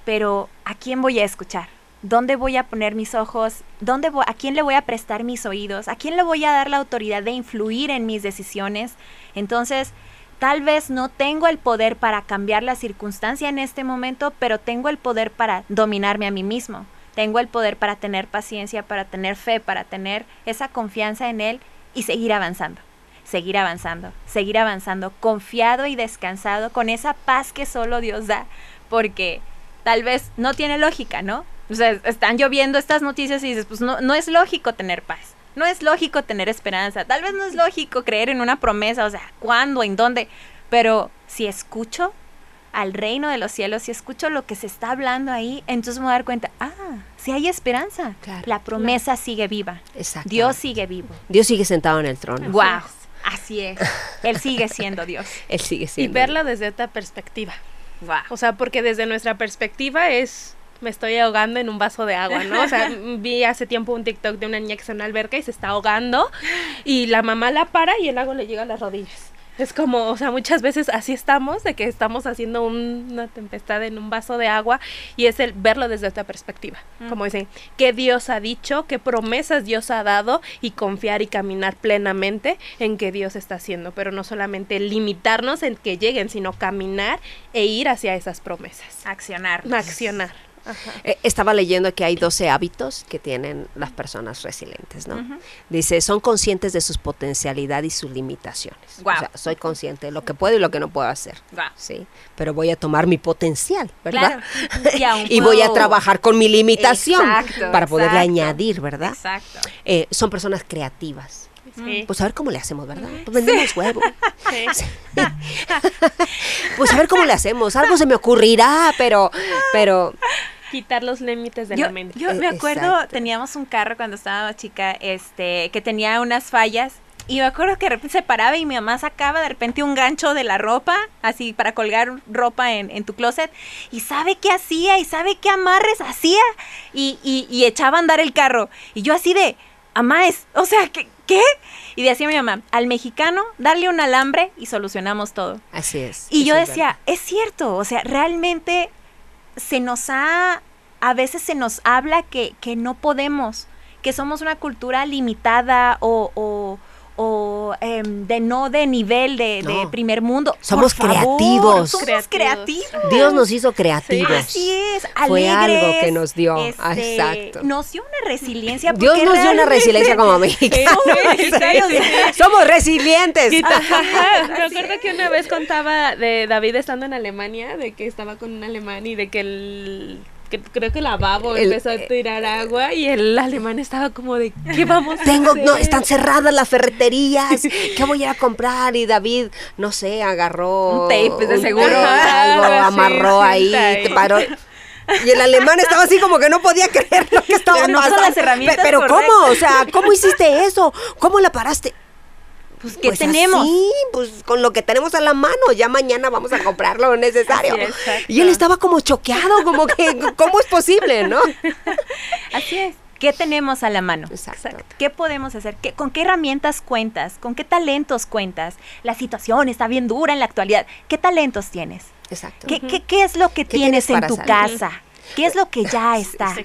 pero, ¿a quién voy a escuchar? ¿Dónde voy a poner mis ojos? ¿Dónde voy- ¿A quién le voy a prestar mis oídos? ¿A quién le voy a dar la autoridad de influir en mis decisiones? Entonces, tal vez no tengo el poder para cambiar la circunstancia en este momento, pero tengo el poder para dominarme a mí mismo. Tengo el poder para tener paciencia, para tener fe, para tener esa confianza en Él y seguir avanzando. Seguir avanzando, seguir avanzando, confiado y descansado con esa paz que solo Dios da, porque tal vez no tiene lógica, ¿no? O sea, están lloviendo estas noticias y dices, pues no, no es lógico tener paz, no es lógico tener esperanza, tal vez no es lógico creer en una promesa, o sea, ¿cuándo, en dónde? Pero si escucho al reino de los cielos, si escucho lo que se está hablando ahí, entonces me voy a dar cuenta, ah, si hay esperanza, Claro. la promesa sigue viva, Exacto. Dios sigue vivo. Dios sigue sentado en el trono. Wow, así es, Él sigue siendo Dios. Él sigue Y siendo. verla desde otra perspectiva. Wow. O sea, porque desde nuestra perspectiva es me estoy ahogando en un vaso de agua, ¿no? O sea, vi hace tiempo un TikTok de una niña que está en una alberca y se está ahogando y la mamá la para y el agua le llega a las rodillas. Es como, o sea, muchas veces así estamos, de que estamos haciendo un- una tempestad en un vaso de agua y es el verlo desde otra perspectiva. Como dicen, qué Dios ha dicho, qué promesas Dios ha dado y confiar y caminar plenamente en que Dios está haciendo, pero no solamente limitarnos en que lleguen, sino caminar e ir hacia esas promesas. Accionar. Accionar. Eh, Estaba leyendo que hay 12 hábitos que tienen las personas resilientes, ¿no? Dice, son conscientes de sus potencialidad y sus limitaciones. O sea, soy consciente de lo que puedo y lo que no puedo hacer. Sí, pero voy a tomar mi potencial, ¿verdad? Claro. Y voy a trabajar con mi limitación Exacto, para poderle exacto. añadir, ¿verdad? Exacto. Eh, son personas creativas. Sí. Pues a ver cómo le hacemos, ¿verdad? Pues vendemos huevo. Sí. Pues a ver cómo le hacemos. Algo se me ocurrirá, pero, pero Quitar los límites de Yo, la mente. yo me Eh, acuerdo, exacto. teníamos un carro cuando estaba chica, este, que tenía unas fallas. Y me acuerdo que de repente se paraba y mi mamá sacaba de repente un gancho de la ropa, así para colgar ropa en, en tu closet. Y sabe qué hacía y sabe qué amarres hacía. Y, y, y echaba a andar el carro. Y yo así de, amáes, o sea, ¿qué? ¿qué? Y decía mi mamá, al mexicano, darle un alambre y solucionamos todo. así es. Y yo decía, verdad. es cierto, o sea, realmente se nos ha, a veces se nos habla que, que no podemos, que somos una cultura limitada o, o, o, em, de no de nivel de, primer mundo. Por Somos favor, creativos. Somos Creativos. creativos. Dios nos hizo creativos. Así es, Fue algo que nos dio, este, exacto. Nos dio una resiliencia. Dios nos dio una resiliencia como mexicanos. Somos mexicanos, Somos resilientes. Ajá, me acuerdo que una vez contaba de David estando en Alemania, de que estaba con un alemán y de que el que creo que la babo El- empezó a tirar agua y el alemán estaba como de ¿qué vamos a Tengo, no, hacer?". están cerradas las ferreterías. ¿Qué voy a ir a comprar? Y David, no sé, agarró Un tape, de un seguro. tape, algo, amarró sí, ahí, te paró. Y el alemán estaba así como que no podía creer lo que estaba Pero no son las herramientas Pe- Pero ¿cómo? O sea, ¿cómo hiciste eso? ¿Cómo la paraste? Pues, ¿qué Pues tenemos? así, pues con lo que tenemos a la mano, ya mañana vamos a comprar lo necesario. Es, y él estaba como choqueado, como que, ¿cómo es posible, no? Así es. ¿Qué tenemos a la mano? Exacto. ¿Qué podemos hacer? ¿Qué- ¿Con qué herramientas cuentas? ¿Con qué talentos cuentas? La situación está bien dura en la actualidad. ¿Qué talentos tienes? Exacto. ¿Qué, qué- qué es lo que ¿Qué tienes, tienes en tu salir? casa? ¿Qué es lo que ya está?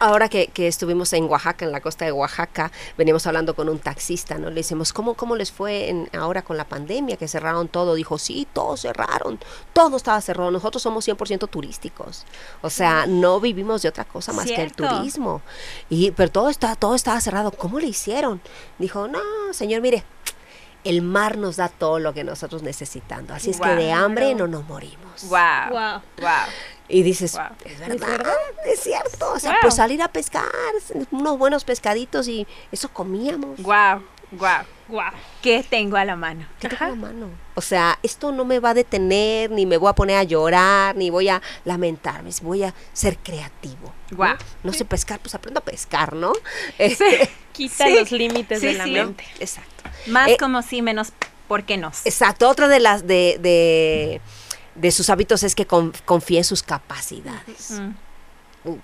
Ahora que, que estuvimos en Oaxaca, en la costa de Oaxaca, veníamos hablando con un taxista, ¿no? Le decimos, ¿cómo, cómo les fue en, ahora con la pandemia, que cerraron todo? Dijo, sí, todo cerraron, todo estaba cerrado. Nosotros somos 100% turísticos. O sea, no vivimos de otra cosa más que el Cierto. turismo. Y, pero todo, está, todo estaba cerrado. ¿Cómo le hicieron? Dijo, no, señor, mire, el mar nos da todo lo que nosotros necesitamos. Así es que de hambre no nos morimos. Wow. Wow. Wow. Y dices, Wow. es verdad, es cierto. O sea, Wow. pues salir a pescar, unos buenos pescaditos y eso comíamos. Wow. Wow. Wow. ¿Qué tengo a la mano? ¿Qué tengo en la mano? O sea, esto no me va a detener, ni me voy a poner a llorar, ni voy a lamentarme, voy a ser creativo. ¿no? Guau. No sé pescar, pues aprendo a pescar, ¿no? Este, Quita Sí. los límites Sí, de la sí. mente. Exacto. Más Eh, como sí, menos por qué no. Exacto, otra de las de, de de sus hábitos es que con- confía en sus capacidades.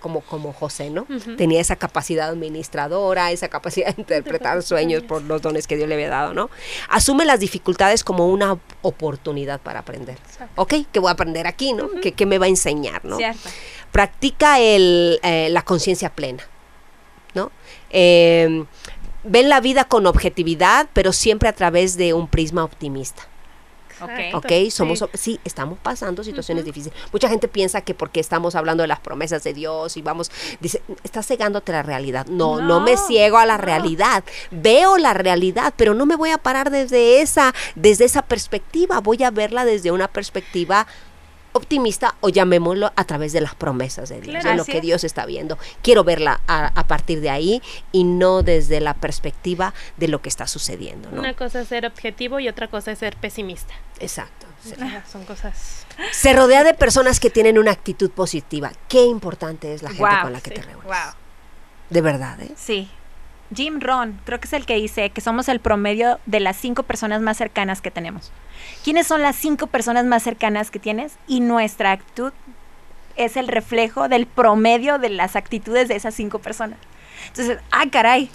Como, como José, ¿no? Tenía esa capacidad administradora, esa capacidad de interpretar sueños por los dones que Dios le había dado, ¿no? Asume las dificultades como una oportunidad para aprender. Ok, ¿qué voy a aprender aquí, no? ¿Qué, qué me va a enseñar, no? Cierto. practica el, eh, la conciencia plena, ¿no? Eh, ven la vida con objetividad, pero siempre a través de un prisma optimista. Ok. ¿Ok? Somos, Sí. sí, estamos pasando situaciones difíciles. Mucha gente piensa que porque estamos hablando de las promesas de Dios y vamos, dice, estás cegándote la realidad. No, no, me ciego a la no. realidad. Veo la realidad, pero no me voy a parar desde esa, desde esa perspectiva. Voy a verla desde una perspectiva optimista o llamémoslo a través de las promesas de Dios, Claro, de lo que. Dios está viendo. Quiero verla a, a partir de ahí y no desde la perspectiva de lo que está sucediendo, ¿no? Una cosa es ser objetivo y otra cosa es ser pesimista. Exacto. sí. Son cosas. Se rodea de personas que tienen una actitud positiva. Qué importante es la gente con la que sí, te reúnes. Wow. De verdad, ¿eh? Sí. Jim Ron, creo que es el que dice que somos el promedio de las cinco personas más cercanas que tenemos. ¿Quiénes son las cinco personas más cercanas que tienes? Y nuestra actitud es el reflejo del promedio de las actitudes de esas cinco personas. Entonces, ah, caray,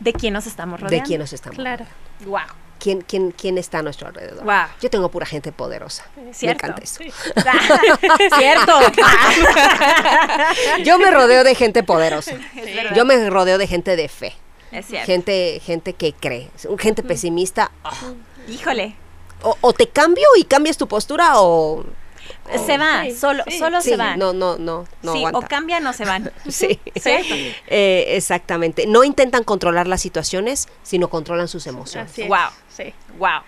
¿de quién nos estamos ¿De rodeando? quién nos estamos Claro. rodeando? Wow. ¿Quién, quién, ¿Quién está a nuestro alrededor? Guau. Yo tengo pura gente poderosa. Me Cierto. encanta eso. Cierto. Yo me rodeo de gente poderosa. Yo me rodeo de gente de fe. Es cierto. Gente, gente que cree. Gente pesimista. ah, Híjole. O, o te cambio y cambias tu postura o... se va, sí, solo, sí. solo Sí, se van. No, no, no, no sí, o cambian o se van. Sí. ¿Cierto? Eh, exactamente. No intentan controlar las situaciones, sino controlan sus emociones. Así es. Wow. Sí. Wow.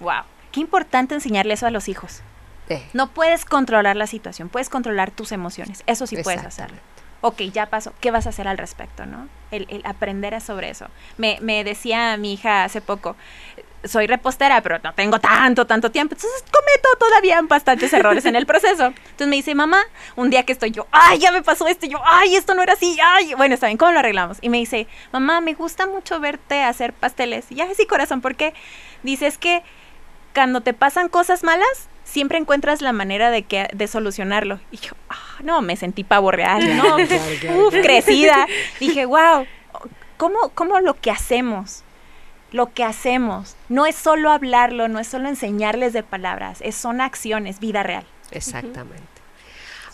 Wow. Qué importante enseñarle eso a los hijos. Eh, No puedes controlar la situación, puedes controlar tus emociones. Eso sí puedes hacerlo. Ok, ya pasó. ¿Qué vas a hacer al respecto, no? El, aprender sobre eso. Me, decía mi hija hace poco, soy repostera, pero no tengo tanto, tanto tiempo. Entonces cometo todavía bastantes errores en el proceso. Entonces me dice, mamá, un día que estoy yo, ay, ya me pasó esto, yo, ay, esto no era así, ay. Bueno, está bien, ¿cómo lo arreglamos? Y me dice, mamá, me gusta mucho verte hacer pasteles. Y ya, sí, corazón, ¿por qué? Dice, que cuando te pasan cosas malas, siempre encuentras la manera de que de solucionarlo. Y yo, ah, no, me sentí pavo real, no, uf, crecida. Dije, wow, ¿cómo, ¿cómo lo que hacemos? Lo que hacemos no es solo hablarlo, no es solo enseñarles de palabras, es, son acciones, vida real. Exactamente.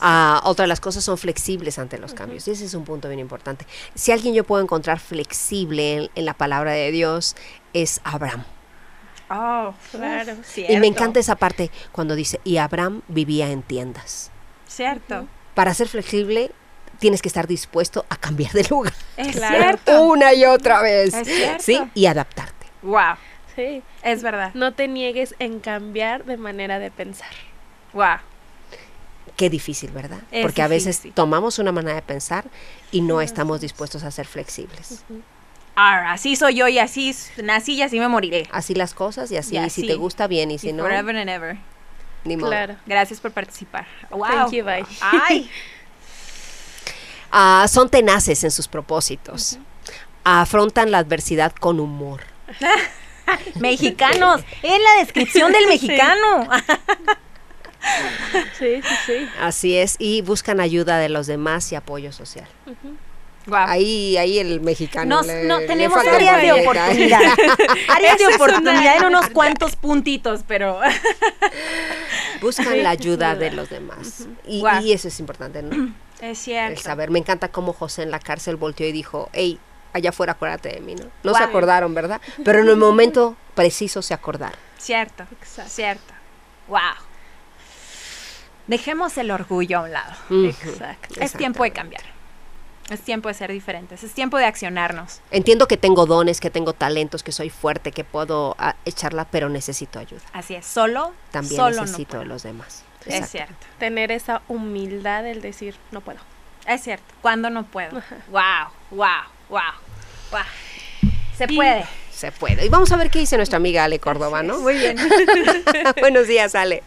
Ah, otra de las cosas son flexibles ante los cambios. Ese es un punto bien importante. Si alguien yo puedo encontrar flexible en, en la palabra de Dios, es Abraham. Oh, Claro. Y me encanta esa parte cuando dice, y Abraham vivía en tiendas. Cierto. Para ser flexible, tienes que estar dispuesto a cambiar de lugar Es Claro. cierto. una y otra vez. Es cierto. ¿Sí? Y adaptarte. Wow, Sí. es verdad. No te niegues en cambiar de manera de pensar. Wow. Qué difícil, ¿verdad? Es Porque a veces tomamos una manera de pensar y no estamos dispuestos a ser flexibles. Ah, así soy yo y así nací y así me moriré. Así las cosas y así, Y si así. te gusta bien y si Y no, forever and ever. ni modo. Claro. Gracias por participar. Wow. Thank you, bye. Ay, Ah, son tenaces en sus propósitos. Afrontan la adversidad con humor. mexicanos. Es la descripción del mexicano. Sí, sí, sí. Así es, y buscan ayuda de los demás y apoyo social. Ahí, ahí el mexicano. Nos- le- no, le tenemos áreas de oportunidad. áreas de oportunidad en unos cuantos puntitos, pero. Buscan la ayuda de los demás. Y, eso es importante, ¿no? Es El cierto. saber. Me encanta cómo José en la cárcel volteó y dijo, hey, allá afuera acuérdate de mí, ¿no? No se acordaron, ¿verdad? Pero en el momento preciso se acordaron. Cierto. Exacto. Cierto. Wow. Dejemos el orgullo a un lado. Exacto. Es tiempo de cambiar. Es tiempo de ser diferentes. Es tiempo de accionarnos. Entiendo que tengo dones, que tengo talentos, que soy fuerte, que puedo ah, echarla, pero necesito ayuda. Así es. Solo. También solo necesito no de los demás. Es cierto. Tener esa humildad del decir, no puedo. Es cierto. Cuando no puedo. Ajá. Wow. Wow. Wow. Wow. Se Y- puede. Se puede. Y vamos a ver qué dice nuestra amiga Ale Córdoba, ¿no? Muy bien. Buenos días, Ale.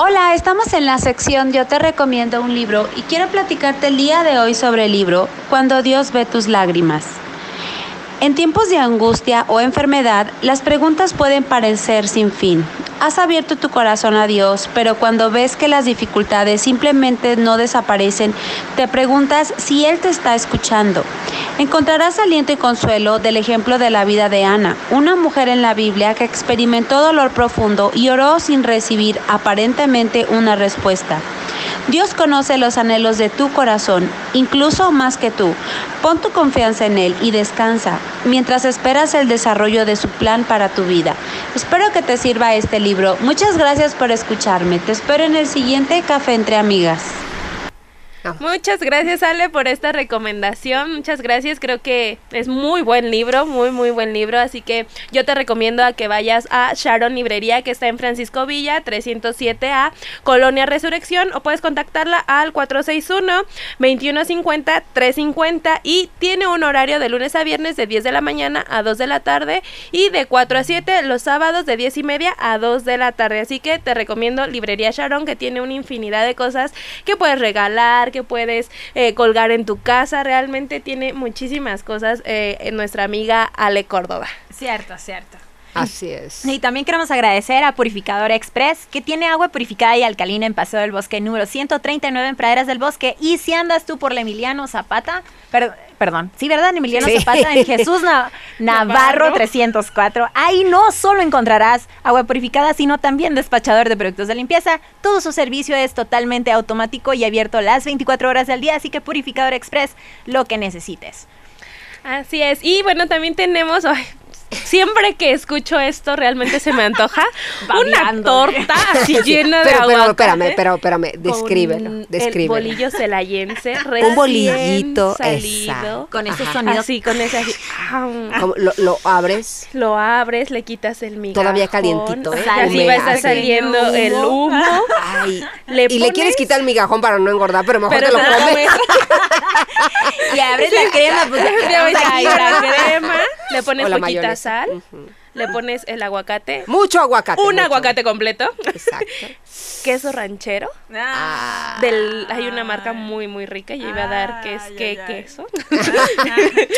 Hola, estamos en la sección Yo te recomiendo un libro y quiero platicarte el día de hoy sobre el libro Cuando Dios ve tus lágrimas. En tiempos de angustia o enfermedad, las preguntas pueden parecer sin fin. Has abierto tu corazón a Dios, pero cuando ves que las dificultades simplemente no desaparecen, te preguntas si Él te está escuchando. Encontrarás aliento y consuelo del ejemplo de la vida de Ana, una mujer en la Biblia que experimentó dolor profundo y oró sin recibir aparentemente una respuesta. Dios conoce los anhelos de tu corazón, incluso más que tú. Pon tu confianza en Él y descansa mientras esperas el desarrollo de su plan para tu vida. Espero que te sirva este libro. Muchas gracias por escucharme. Te espero en el siguiente Café entre Amigas. Muchas gracias Ale por esta recomendación, muchas gracias, creo que es muy buen libro, muy muy buen libro, así que yo te recomiendo a que vayas a Sharon Librería que está en Francisco Villa 307A, Colonia Resurrección o puedes contactarla al 461 2150 350 y tiene un horario de lunes a viernes de 10 de la mañana a 2 de la tarde y de 4 a 7 los sábados de 10 y media a 2 de la tarde, así que te recomiendo Librería Sharon que tiene una infinidad de cosas que puedes regalar, puedes eh, colgar en tu casa. Realmente tiene muchísimas cosas eh, nuestra amiga Ale Córdoba. Cierto, cierto. Así es. Y también queremos agradecer a Purificadora Express, que tiene agua purificada y alcalina en Paseo del Bosque número 139 en Praderas del Bosque. Y si andas tú por la Emiliano Zapata, perdón, sí, ¿verdad? Emiliano Sí. Zapata, en Jesús Na- Navarro Navarro. 304. Ahí no solo encontrarás agua purificada, sino también despachador de productos de limpieza. Todo su servicio es totalmente automático y abierto las 24 horas del día, así que Purificadora Express, lo que necesites. Así es. Y bueno, también tenemos. ay, siempre que escucho esto, realmente se me antoja una torta así llena de Pero, pero, aguacate. espérame, pero, espérame, con descríbelo, El descríbelo. bolillo celayense, Un bolillito, salido. exacto. Con ese Ajá. sonido. Así, con ese así. Lo, lo abres, Lo abres, le quitas el migajón. Todavía calientito, ¿eh? Así va a estar saliendo el humo. ay, Le y le quieres quitar el migajón para no engordar, pero mejor Pero te lo comes. Y abres la crema, pues la crema, le pones O sal, le pones el aguacate, Mucho aguacate. un mucho. aguacate completo, Exacto. queso ranchero. Ah. Del, hay una marca muy muy rica y iba a dar que es Ay, que ay, queso. ¿Qué,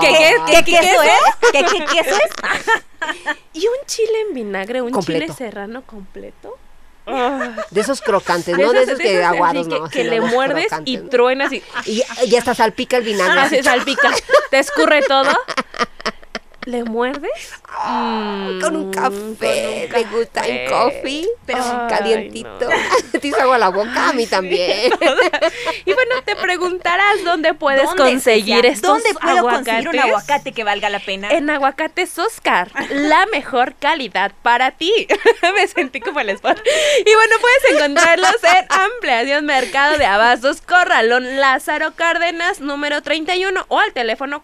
qué, ¿Qué queso es? ¿Qué, qué queso es? y un chile en vinagre, un Completo. chile serrano completo. De esos crocantes, ¿no? De esos- de que esos aguados, que, no. que sino le muerdes y truenas y Y, y hasta salpica el vinagre. ah, se salpica, te escurre todo. ¿Le muerdes? Mm, Con un café, con un ¿te gusta el coffee? Pero- Ay, calientito. no. ¿Te hizo agua a la boca? A mí también. Y bueno, te preguntarás dónde puedes ¿Dónde, conseguir estos ¿Dónde puedo aguacates. conseguir un aguacate que valga la pena? En Aguacates Oscar, la mejor calidad para ti. Me sentí como el spot. Y bueno, puedes encontrarlos en Ampliación Mercado de Abastos, Corralón Lázaro Cárdenas, número 31, o al teléfono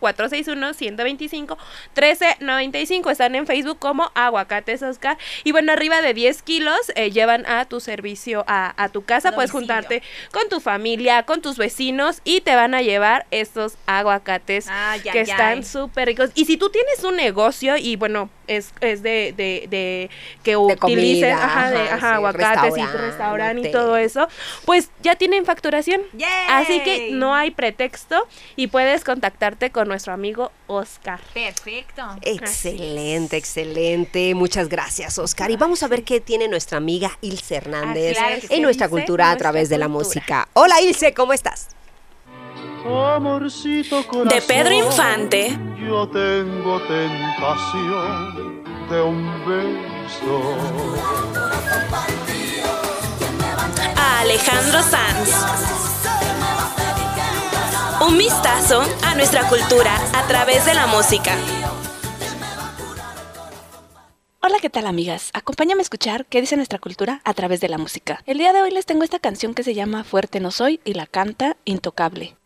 461-125-1395. Están en Facebook como Aguacates Oscar. Y bueno, arriba de 10 kilos eh, llevan a tu servicio a, a tu casa. Puedes juntarte con tu familia, con tus vecinos y te van a llevar estos aguacates que están súper ricos. Y si tú tienes un negocio y bueno, es, es de, de, que utilices ajá, de, ajá, aguacates y restaurante, restaurante y todo eso, pues ya tienen facturación. Así que no hay pretexto y puedes contactarte con nuestro amigo Oscar. Perfecto. Excelente, excelente. Muchas gracias, Oscar. Y vamos a ver qué tiene nuestra amiga Ilse Hernández Claro sí. en nuestra Ilse, cultura a través de la música. Hola, Ilse, ¿cómo estás? Amorcito corazón, De Pedro Infante. Yo tengo tentación de un beso. A Alejandro Sanz. Un vistazo a nuestra cultura a través de la música. Hola, ¿qué tal amigas? Acompáñame a escuchar qué dice nuestra cultura a través de la música. El día de hoy les tengo esta canción que se llama Fuerte no soy y la canta Intocable.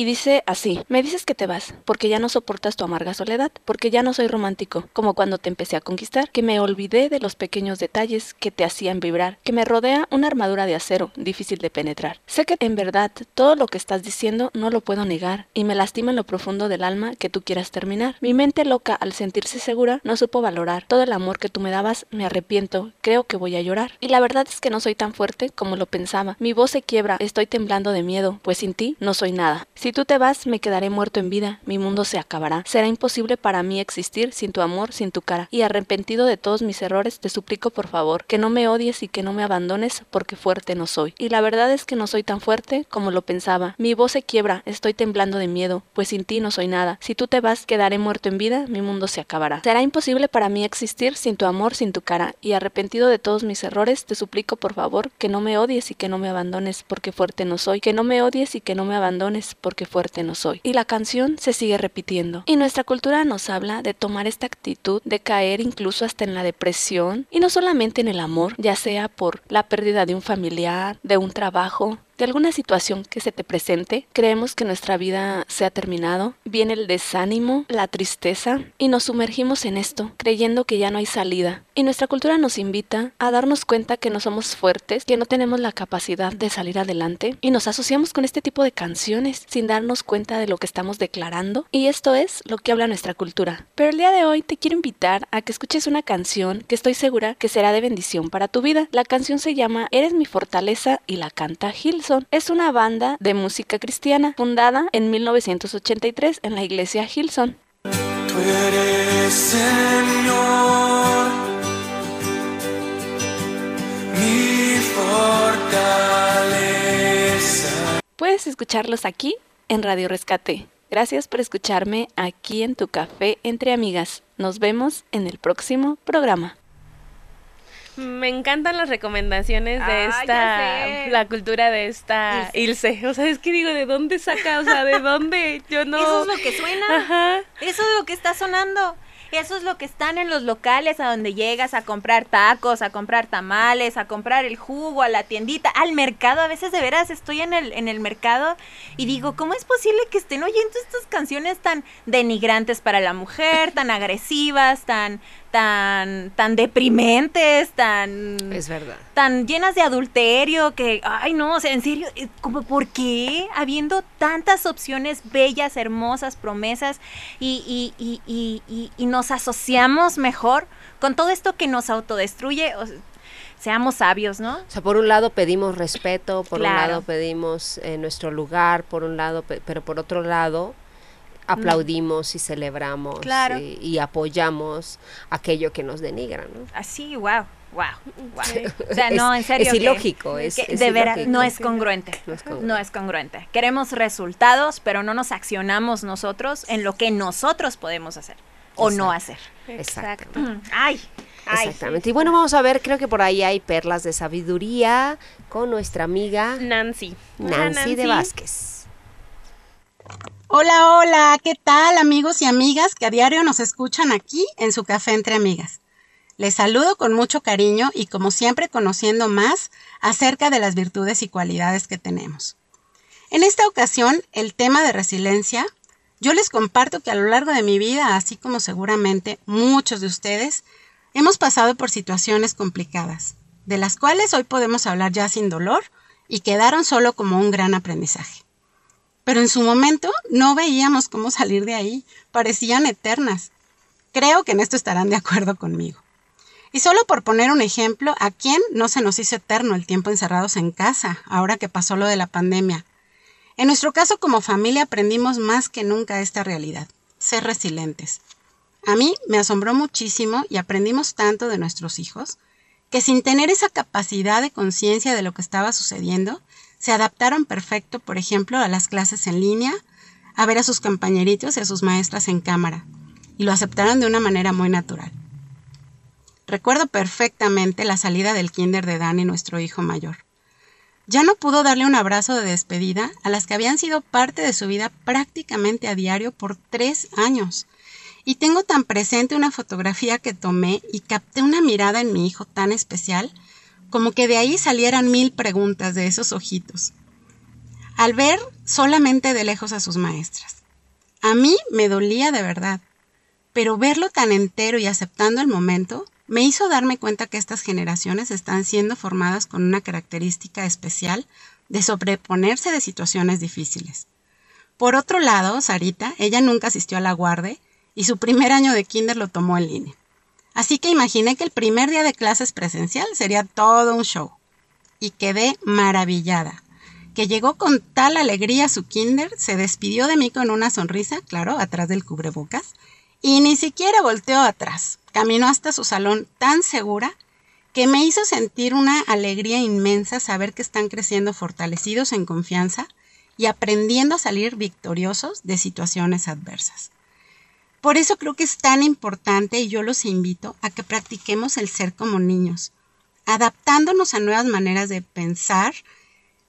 Y dice así, me dices que te vas, porque ya no soportas tu amarga soledad, porque ya no soy romántico, como cuando te empecé a conquistar, que me olvidé de los pequeños detalles que te hacían vibrar, que me rodea una armadura de acero, difícil de penetrar. Sé que en verdad todo lo que estás diciendo no lo puedo negar, y me lastima en lo profundo del alma que tú quieras terminar. Mi mente loca, al sentirse segura, no supo valorar todo el amor que tú me dabas, me arrepiento, creo que voy a llorar. Y la verdad es que no soy tan fuerte como lo pensaba. Mi voz se quiebra, estoy temblando de miedo, pues sin ti no soy nada. Tú te vas, me quedaré muerto en vida, mi mundo se acabará. Será imposible para mí existir sin tu amor, sin tu cara. Y arrepentido de todos mis errores, te suplico por favor que no me odies y que no me abandones, porque fuerte no soy. Y la verdad es que no soy tan fuerte como lo pensaba. Mi voz se quiebra, estoy temblando de miedo, pues sin ti no soy nada. Si tú te vas, quedaré muerto en vida, mi mundo se acabará. Será imposible para mí existir sin tu amor, sin tu cara. Y arrepentido de todos mis errores, te suplico por favor que no me odies y que no me abandones, porque fuerte no soy. Que no me odies y que no me abandones, porque fuerte no soy. Y la canción se sigue repitiendo. Y nuestra cultura nos habla de tomar esta actitud, de caer incluso hasta en la depresión, y no solamente en el amor, ya sea por la pérdida de un familiar, de un trabajo, de alguna situación que se te presente, creemos que nuestra vida se ha terminado, viene el desánimo, la tristeza y nos sumergimos en esto, creyendo que ya no hay salida. Y nuestra cultura nos invita a darnos cuenta que no somos fuertes, que no tenemos la capacidad de salir adelante y nos asociamos con este tipo de canciones sin darnos cuenta de lo que estamos declarando. Y esto es lo que habla nuestra cultura. Pero el día de hoy te quiero invitar a que escuches una canción que estoy segura que será de bendición para tu vida. La canción se llama Eres mi fortaleza y la canta Hills es una banda de música cristiana fundada en 1983 en la iglesia Hillsong. Tú eres, Señor, mi fortaleza. Puedes escucharlos aquí en Radio Rescate. Gracias por escucharme aquí en tu café entre amigas. Nos vemos en el próximo programa. Me encantan las recomendaciones de ya esta, la cultura de esta Ilse. O sea, es que digo, ¿de dónde saca? O sea, ¿de dónde? Yo no. Eso es lo que suena. Ajá. Eso es lo que está sonando. Eso es lo que están en los locales a donde llegas a comprar tacos, a comprar tamales, a comprar el jugo, a la tiendita, al mercado. A veces de veras estoy en el, en el mercado y digo, ¿cómo es posible que estén oyendo estas canciones tan denigrantes para la mujer, tan agresivas, tan, tan, tan deprimentes, tan Es verdad. tan llenas de adulterio que, ay no, o sea, en serio, eh, como por qué habiendo tantas opciones bellas, hermosas, promesas y, y, y, y, y- y nos asociamos mejor con todo esto que nos autodestruye, o seamos sabios, ¿no? O sea, por un lado pedimos respeto, por un lado pedimos eh, nuestro lugar, por un lado, pe- pero por otro lado aplaudimos y celebramos Claro. y, y apoyamos aquello que nos denigra, ¿no? Así, wow, wow, wow. O sea, no, en Es- serio. es que- ilógico, es- que es de veras, no es congruente. No es congruente. No es congruente. Queremos resultados, pero no nos accionamos nosotros en lo que nosotros podemos hacer o no hacer. Exacto. Ay, ay. Exactamente. Y bueno, vamos a ver, creo que por ahí hay perlas de sabiduría con nuestra amiga Nancy. Hola, Nancy de Vázquez. Hola, hola, ¿qué tal amigos y amigas que a diario nos escuchan aquí en su café entre amigas? Les saludo con mucho cariño y como siempre conociendo más acerca de las virtudes y cualidades que tenemos. En esta ocasión, el tema de resiliencia, yo les comparto que a lo largo de mi vida, así como seguramente muchos de ustedes, hemos pasado por situaciones complicadas, de las cuales hoy podemos hablar ya sin dolor y quedaron solo como un gran aprendizaje. Pero en su momento no veíamos cómo salir de ahí, parecían eternas. Creo que en esto estarán de acuerdo conmigo. Y solo por poner un ejemplo, ¿a quién no se nos hizo eterno el tiempo encerrados en casa, ahora que pasó lo de la pandemia? En nuestro caso como familia aprendimos más que nunca esta realidad, ser resilientes. A mí me asombró muchísimo y aprendimos tanto de nuestros hijos, que sin tener esa capacidad de conciencia de lo que estaba sucediendo, se adaptaron perfecto, por ejemplo, a las clases en línea, a ver a sus compañeritos y a sus maestras en cámara, y lo aceptaron de una manera muy natural. Recuerdo perfectamente la salida del kinder de Dani, nuestro hijo mayor. Ya no pudo darle un abrazo de despedida a las que habían sido parte de su vida prácticamente a diario por tres años. Y tengo tan presente una fotografía que tomé y capté una mirada en mi hijo tan especial, como que de ahí salieran mil preguntas de esos ojitos. Al ver solamente de lejos a sus maestras. A mí me dolía de verdad, pero verlo tan entero y aceptando el momento me hizo darme cuenta que estas generaciones están siendo formadas con una característica especial de sobreponerse de situaciones difíciles. Por otro lado, Sarita, ella nunca asistió a la guardia y su primer año de kinder lo tomó en línea. Así que imaginé que el primer día de clases presencial sería todo un show. Y quedé maravillada. Que llegó con tal alegría su kinder, se despidió de mí con una sonrisa, claro, atrás del cubrebocas, y ni siquiera volteó atrás. Caminó hasta su salón tan segura que me hizo sentir una alegría inmensa saber que están creciendo fortalecidos en confianza y aprendiendo a salir victoriosos de situaciones adversas. Por eso creo que es tan importante y yo los invito a que practiquemos el ser como niños, adaptándonos a nuevas maneras de pensar,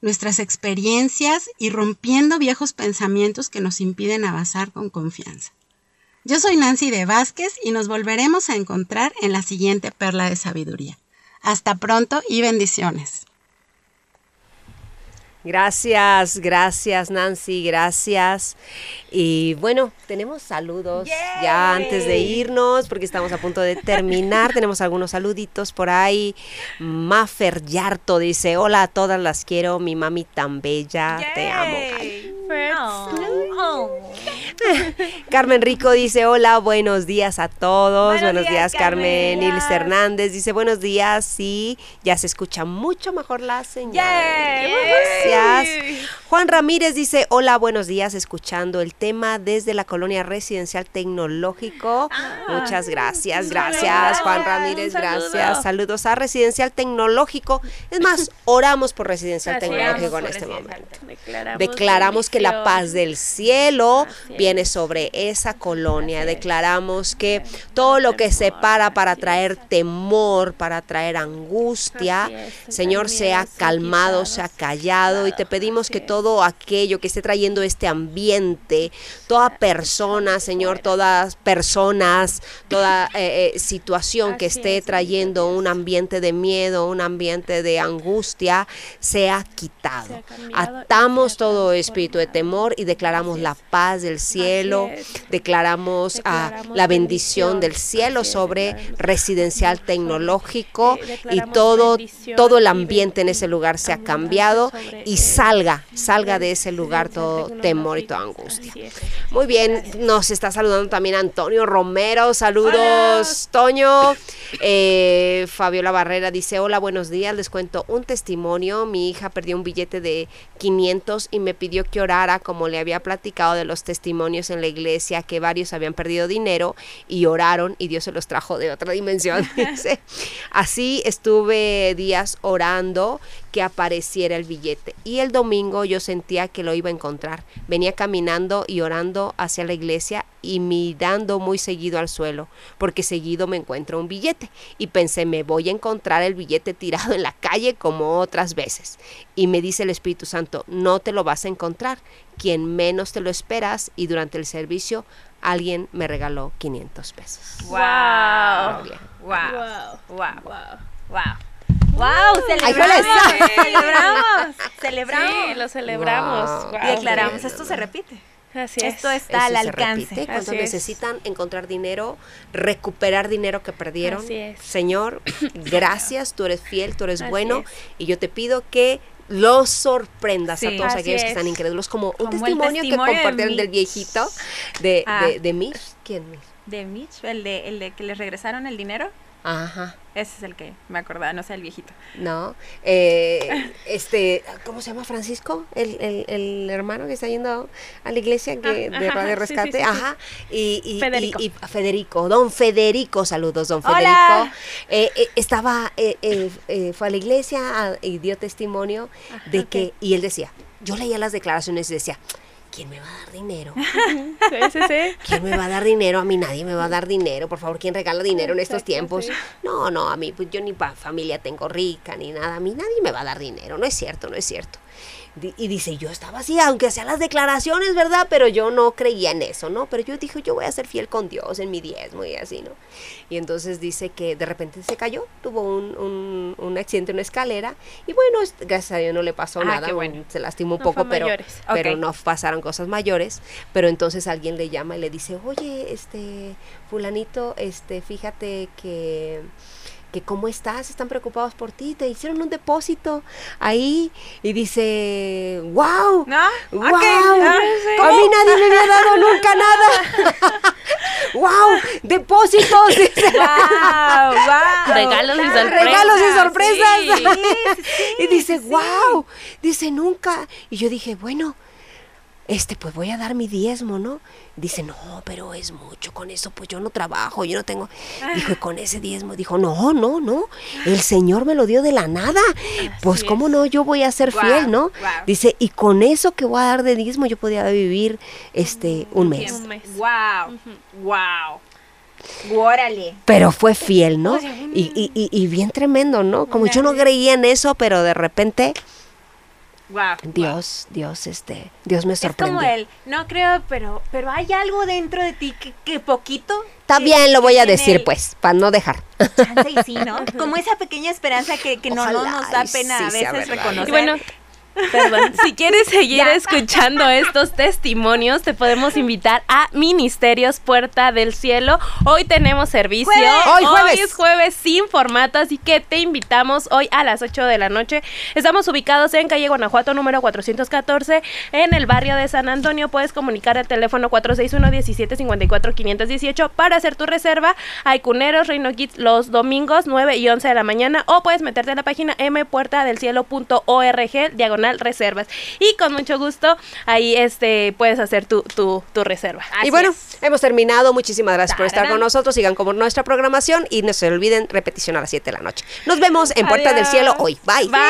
nuestras experiencias y rompiendo viejos pensamientos que nos impiden avanzar con confianza. Yo soy Nancy de Vázquez y nos volveremos a encontrar en la siguiente perla de sabiduría. Hasta pronto y bendiciones. Gracias, gracias Nancy, gracias. Y bueno, tenemos saludos ya antes de irnos porque estamos a punto de terminar. tenemos algunos saluditos por ahí. Mafer Yarto dice, hola a todas, las quiero, mi mami tan bella, te amo. Carmen Rico dice, hola, buenos días a todos. Buenos, días, Carmen. Carmen. Hernández dice, buenos días, sí, ya se escucha mucho mejor la señal. Gracias. Juan Ramírez dice, hola, buenos días, escuchando el tema desde la colonia residencial tecnológico. Ah. Muchas gracias, gracias, Juan Ramírez, gracias. Saludos a residencial tecnológico. Es más, oramos por residencial tecnológico en este momento. Declaramos, que la paz del cielo viene sobre esa colonia. Declaramos que todo lo que se para para traer temor, para traer angustia, Señor, sea calmado, sea callado y te pedimos que todo aquello que esté trayendo este ambiente, toda persona, Señor, todas personas, toda eh, eh, situación que esté trayendo un ambiente de miedo, un ambiente de angustia, sea quitado. Atamos todo espíritu de temor y declaramos la paz del cielo, declaramos, ah, la bendición del cielo sobre residencial tecnológico y todo, todo el ambiente en ese lugar se ha cambiado y salga, salga de ese lugar todo temor y toda angustia. Muy bien, nos está saludando también Antonio Romero, saludos Toño. Eh, Fabiola Barrera dice, hola, buenos días, les cuento un testimonio, mi hija perdió un billete de 500 y me pidió que orara como le había platicado de los testimonios en la iglesia que varios habían perdido dinero y oraron y Dios se los trajo de otra dimensión. Así estuve días orando que apareciera el billete. Y el domingo yo sentía que lo iba a encontrar. Venía caminando y orando hacia la iglesia y mirando muy seguido al suelo, porque seguido me encuentro un billete. Y pensé, me voy a encontrar el billete tirado en la calle como otras veces. Y me dice el Espíritu Santo, no te lo vas a encontrar. Quien menos te lo esperas y durante el servicio alguien me regaló 500 pesos. Wow. Wow. Wow. Wow. ¡Wow! ¡Celebramos! ¡Celebramos! ¡Celebramos! Sí, lo celebramos. y declaramos, esto se repite. Así es. Esto está al alcance. cuando necesitan encontrar dinero, recuperar dinero que perdieron. Así es. Señor, gracias, tú eres fiel, tú eres bueno y yo te pido que los sorprendas a todos aquellos que están incrédulos, como, un testimonio, que compartieron del viejito de, Ah. de, de Mitch. ¿Quién Mitch? De Mitch, el de, el de que les regresaron el dinero. Ajá. Ese es el que me acordaba, no sé, el viejito. No, eh, este, ¿cómo se llama Francisco? El, el, el hermano que está yendo a la iglesia que, Ah, de ajá, Radio Rescate, sí, sí, sí. ajá, y, y- Federico. y- Federico, don Federico, saludos, don Federico. Hola. Eh, eh, estaba, eh, eh, eh, fue a la iglesia ah, y dio testimonio de que, y él decía, yo leía las declaraciones y decía, ¿quién me va a dar dinero? Sí, sí, sí. ¿Quién me va a dar dinero? A mí nadie me va a dar dinero. Por favor, ¿quién regala dinero en estos tiempos? No, no, a mí, pues yo ni pa familia tengo rica ni nada. A mí nadie me va a dar dinero. No es cierto, no es cierto. Y dice, yo estaba así, aunque sean las declaraciones, ¿verdad? Pero yo no creía en eso, ¿no? Pero yo dije, yo voy a ser fiel con Dios en mi diezmo y así, ¿no? Y entonces dice que de repente se cayó, tuvo un, un, un accidente en una escalera y bueno, gracias a Dios no le pasó Ah, nada, qué bueno. se lastimó un No poco, pero, pero no pasaron cosas mayores. Pero entonces alguien le llama y le dice, oye, este, fulanito, este, fíjate que que cómo estás, están preocupados por ti, te hicieron un depósito ahí y dice, wow, ¿No? wow, ah, a mí nadie me había dado nunca nada, wow, depósitos, dice. Wow, wow. Regalos y sorpresas. regalos y sorpresas. Sí. y dice, wow, dice nunca. Y yo dije, bueno, este, pues voy a dar mi diezmo, ¿no? Dice, no, pero es mucho con eso, pues yo no trabajo, yo no tengo. Dijo, "Y con ese diezmo, dijo, no, no, no, el Señor me lo dio de la nada. Pues, ¿cómo no? Yo voy a ser fiel, ¿no? Dice, y con eso que voy a dar de diezmo, yo podía vivir este un mes. Un mes. Wow, wow. Órale. Pero fue fiel, ¿no? Y, y, y, y bien tremendo, ¿no? Como yo no creía en eso, pero de repente, Wow. Dios, Dios, este, Dios me Es sorprendió. como el, no creo, pero, pero hay algo dentro de ti que, que poquito. Está que- bien, lo voy a decir, el pues, para no dejar. Chance y sí, ¿no? Como esa pequeña esperanza que, que no, nos da pena sí a veces reconocer. Y bueno, perdón, si quieres seguir escuchando estos testimonios, te podemos invitar a Ministerios Puerta del Cielo. Hoy tenemos servicio. ¡Jueves! Hoy jueves. es jueves sin formato, así que te invitamos hoy a las 8 de la noche. Estamos ubicados en calle Guanajuato número 414 en el barrio de San Antonio. Puedes comunicar al teléfono 461-1754-518 para hacer tu reserva. Hay cuneros, Reino Kids los domingos 9 y 11 de la mañana o puedes meterte a la página mpuertadelcielo.org diagonal reservas. Y con mucho gusto ahí este puedes hacer tu, tu, tu reserva. Así y bueno, es. hemos terminado. Muchísimas gracias por estar con nosotros. Sigan con nuestra programación y no se olviden repetición a las 7 de la noche. Nos vemos en Puerta del Cielo hoy. Bye. Bye.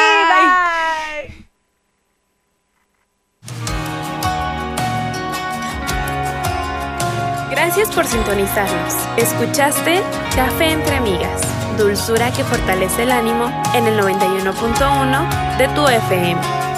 Gracias por sintonizarnos. Escuchaste Café entre Amigas, dulzura que fortalece el ánimo en el 91.1 de tu FM.